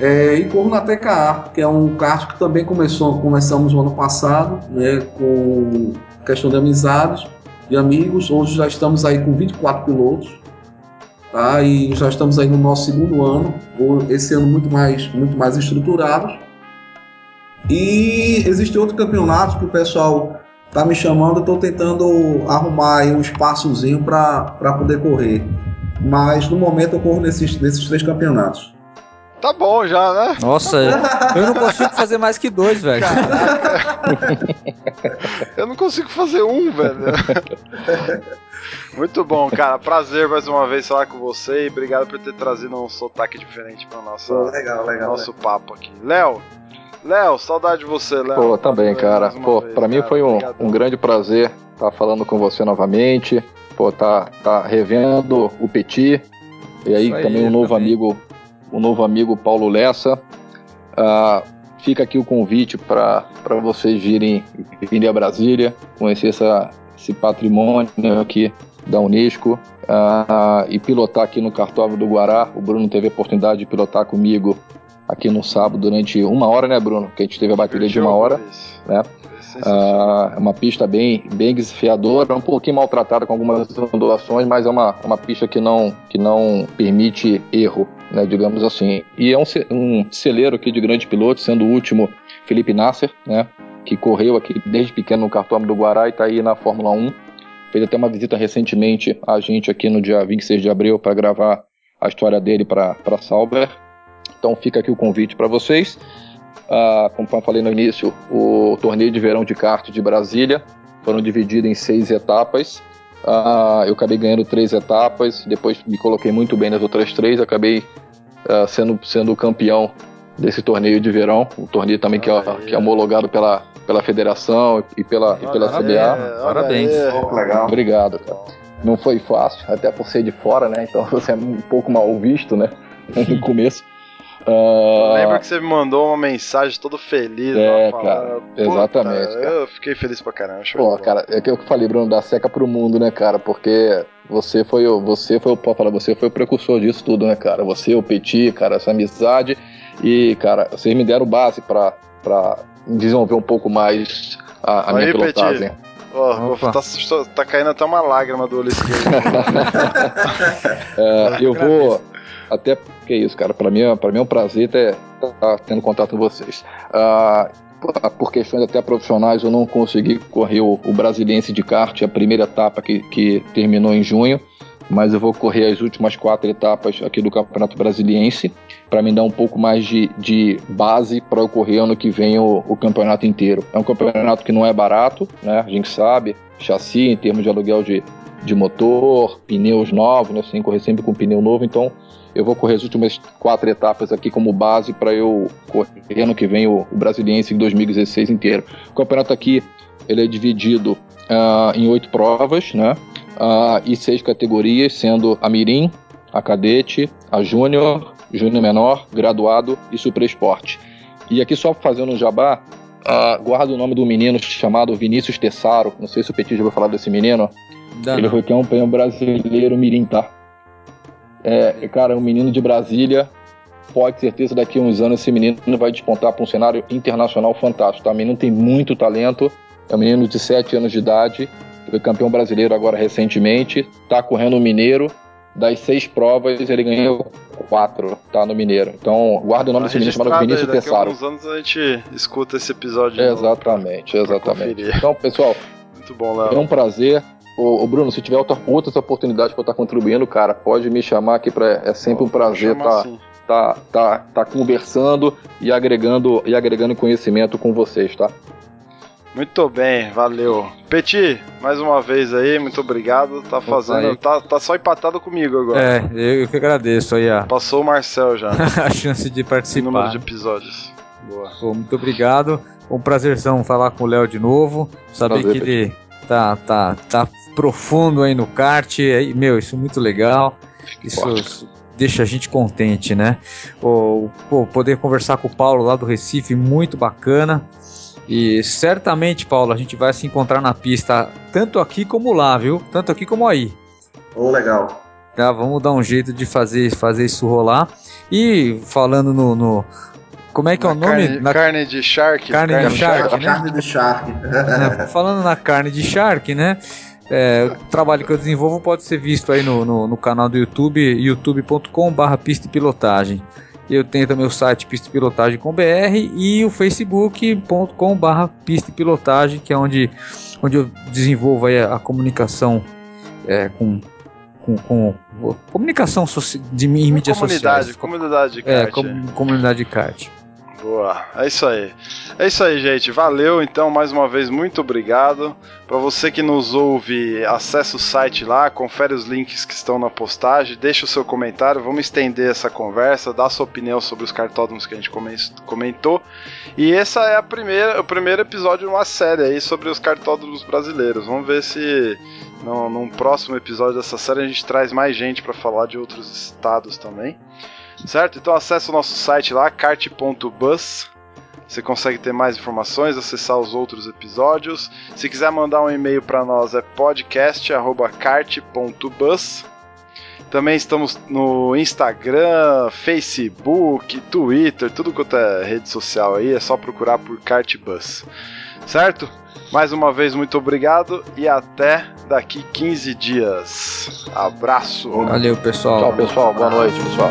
É, e corro na TKA, que é um kart que também começou, começamos no ano passado, né, com questão de amizades e amigos. Hoje já estamos aí com 24 pilotos, tá? E já estamos aí no nosso segundo ano, esse ano muito mais, muito mais estruturados. E existe outro campeonato que o pessoal tá me chamando, eu estou tentando arrumar um espaçozinho para poder correr. Mas no momento eu corro nesses, nesses três campeonatos. Tá bom já, né? Nossa, eu não consigo fazer mais que dois, velho. eu não consigo fazer um, velho. Muito bom, cara. Prazer mais uma vez falar com você e obrigado por ter trazido um sotaque diferente para nosso legal, legal, nosso legal. papo aqui. Léo, Léo, saudade de você, Léo. Pô, também, cara. Pô, vez, pra mim foi um, um grande prazer estar tá falando com você novamente. Pô, tá, tá revendo o Petit. E aí, aí também um novo também. amigo o novo amigo Paulo Lessa. Uh, fica aqui o convite para vocês virem, virem a Brasília, conhecer essa, esse patrimônio aqui da Unesco uh, e pilotar aqui no Cartódromo do Guará. O Bruno teve a oportunidade de pilotar comigo aqui no sábado durante uma hora, né, Bruno? Que a gente teve a bateria de uma hora, né? É uma pista bem, bem desafiadora, um pouquinho maltratada com algumas ondulações, mas é uma, uma pista que não, que não permite erro, né, digamos assim. E é um, um celeiro aqui de grandes pilotos, sendo o último Felipe Nasser, né, que correu aqui desde pequeno no cartódromo do Guará e está aí na Fórmula 1. Fez até uma visita recentemente a gente aqui no dia 26 de abril para gravar a história dele para Sauber. Então fica aqui o convite para vocês. Ah, como eu falei no início, o torneio de verão de kart de Brasília foram divididos em seis etapas. Ah, eu acabei ganhando três etapas, depois me coloquei muito bem nas outras três, acabei ah, sendo, sendo campeão desse torneio de verão, um torneio também que é, que é homologado pela, pela federação e pela, e pela CBA. Parabéns. legal. Obrigado, cara. Não foi fácil, até por ser de fora, né? Então você é um pouco mal visto, né? No começo. Uh... Lembra que você me mandou uma mensagem todo feliz. É, cara. Exatamente. Cara. Eu fiquei feliz pra caramba. Pô, cara, é que eu falei, Bruno, da seca pro mundo, né, cara? Porque você foi o. Você foi o. Pode falar, você foi o precursor disso tudo, né, cara? Você, o Petit, cara, essa amizade. E, cara, vocês me deram base pra, pra desenvolver um pouco mais a, a minha aí, pilotagem. Oh, tá, tá, caindo até uma lágrima do olho esquerdo. é, eu vou. Até que isso, cara. Para mim, é, mim é um prazer estar tá tendo contato com vocês. Ah, por questões até profissionais, eu não consegui correr o, o Brasiliense de kart, a primeira etapa que, que terminou em junho, mas eu vou correr as últimas quatro etapas aqui do Campeonato Brasiliense para me dar um pouco mais de, de base para eu correr ano que vem o, o, campeonato inteiro. É um campeonato que não é barato, né? A gente sabe, chassi em termos de aluguel de, de motor, pneus novos, né? Sem correr sempre com pneu novo, então eu vou correr as últimas quatro etapas aqui como base para eu correr ano que vem o, o Brasiliense em 2016 inteiro. O campeonato aqui ele é dividido uh, em oito provas, né? Uh, e seis categorias, sendo a Mirim, a Cadete, a Júnior, Júnior Menor, Graduado e Super Esporte. E aqui só fazendo um jabá, uh, guarda o nome do menino chamado Vinícius Tessaro. Não sei se o Petit já vai falar desse menino. Ele não. foi campeão brasileiro Mirim, tá? É, cara, um menino de Brasília, pode certeza daqui a uns anos esse menino vai despontar para um cenário internacional fantástico. Tá? O menino tem muito talento, é um menino de 7 anos de idade, foi campeão brasileiro agora recentemente, está correndo o Mineiro. Das seis provas, ele ganhou quatro, tá? No Mineiro. Então, guarda o nome desse menino chamado Vinícius aí, Tessaro. Daqui a uns anos a gente escuta esse episódio. Exatamente, novo, exatamente. Então, pessoal, muito bom, Léo. É um prazer. Ô, ô, Bruno, se tiver outra, outras oportunidades para estar contribuindo, cara, pode me chamar aqui para é sempre um prazer estar tá, tá, tá, tá conversando e agregando e agregando conhecimento com vocês, tá? Muito bem, valeu. Peti, mais uma vez aí, muito obrigado. Tá fazendo. Tá, tá só empatado comigo agora. É, eu que agradeço aí, ó. Passou o Marcel já. a chance de participar. número de episódios. Boa. Pô, muito obrigado. Um prazerzão falar com o Léo de novo. Saber Prazer, que ele tá, tá, tá profundo aí no kart. Aí, meu, isso é muito legal. Isso deixa a gente contente, né? O, pô, poder conversar com o Paulo lá do Recife, muito bacana. E certamente, Paulo, a gente vai se encontrar na pista tanto aqui como lá, viu? Tanto aqui como aí. Oh, legal. Tá, vamos dar um jeito de fazer, fazer isso rolar. E falando no, no como é que na é o nome? Carne, na carne de shark. Carne, carne de shark, shark, né? Carne de shark. É, falando na carne de shark, né? É, o trabalho que eu desenvolvo pode ser visto aí no, no, no canal do YouTube, youtube.com/barra pista e pilotagem. Eu tenho também o site Pista e e o facebook.com barra Pista e Pilotagem, que é onde, onde eu desenvolvo a, a comunicação é, com, com, com, comunicação de, em mídias comunidade, sociais. Comunidade de kart. É, com, comunidade de kart. Boa, é isso aí. É isso aí, gente. Valeu, então, mais uma vez, muito obrigado. Para você que nos ouve, acesse o site lá, confere os links que estão na postagem, deixa o seu comentário, vamos estender essa conversa, dá sua opinião sobre os cartódromos que a gente comentou. E essa é a primeira, o primeiro episódio de uma série aí sobre os cartódromos brasileiros. Vamos ver se no, num próximo episódio dessa série a gente traz mais gente para falar de outros estados também. Certo? Então acesse o nosso site lá, kart.bus. Você consegue ter mais informações, acessar os outros episódios. Se quiser mandar um e-mail para nós é podcast@kart.bus. Também estamos no Instagram, Facebook, Twitter, tudo quanto é rede social aí, é só procurar por Kartbus. Certo? Mais uma vez, muito obrigado e até daqui 15 dias. Abraço. Valeu, pessoal. Tchau, pessoal. Boa noite, pessoal.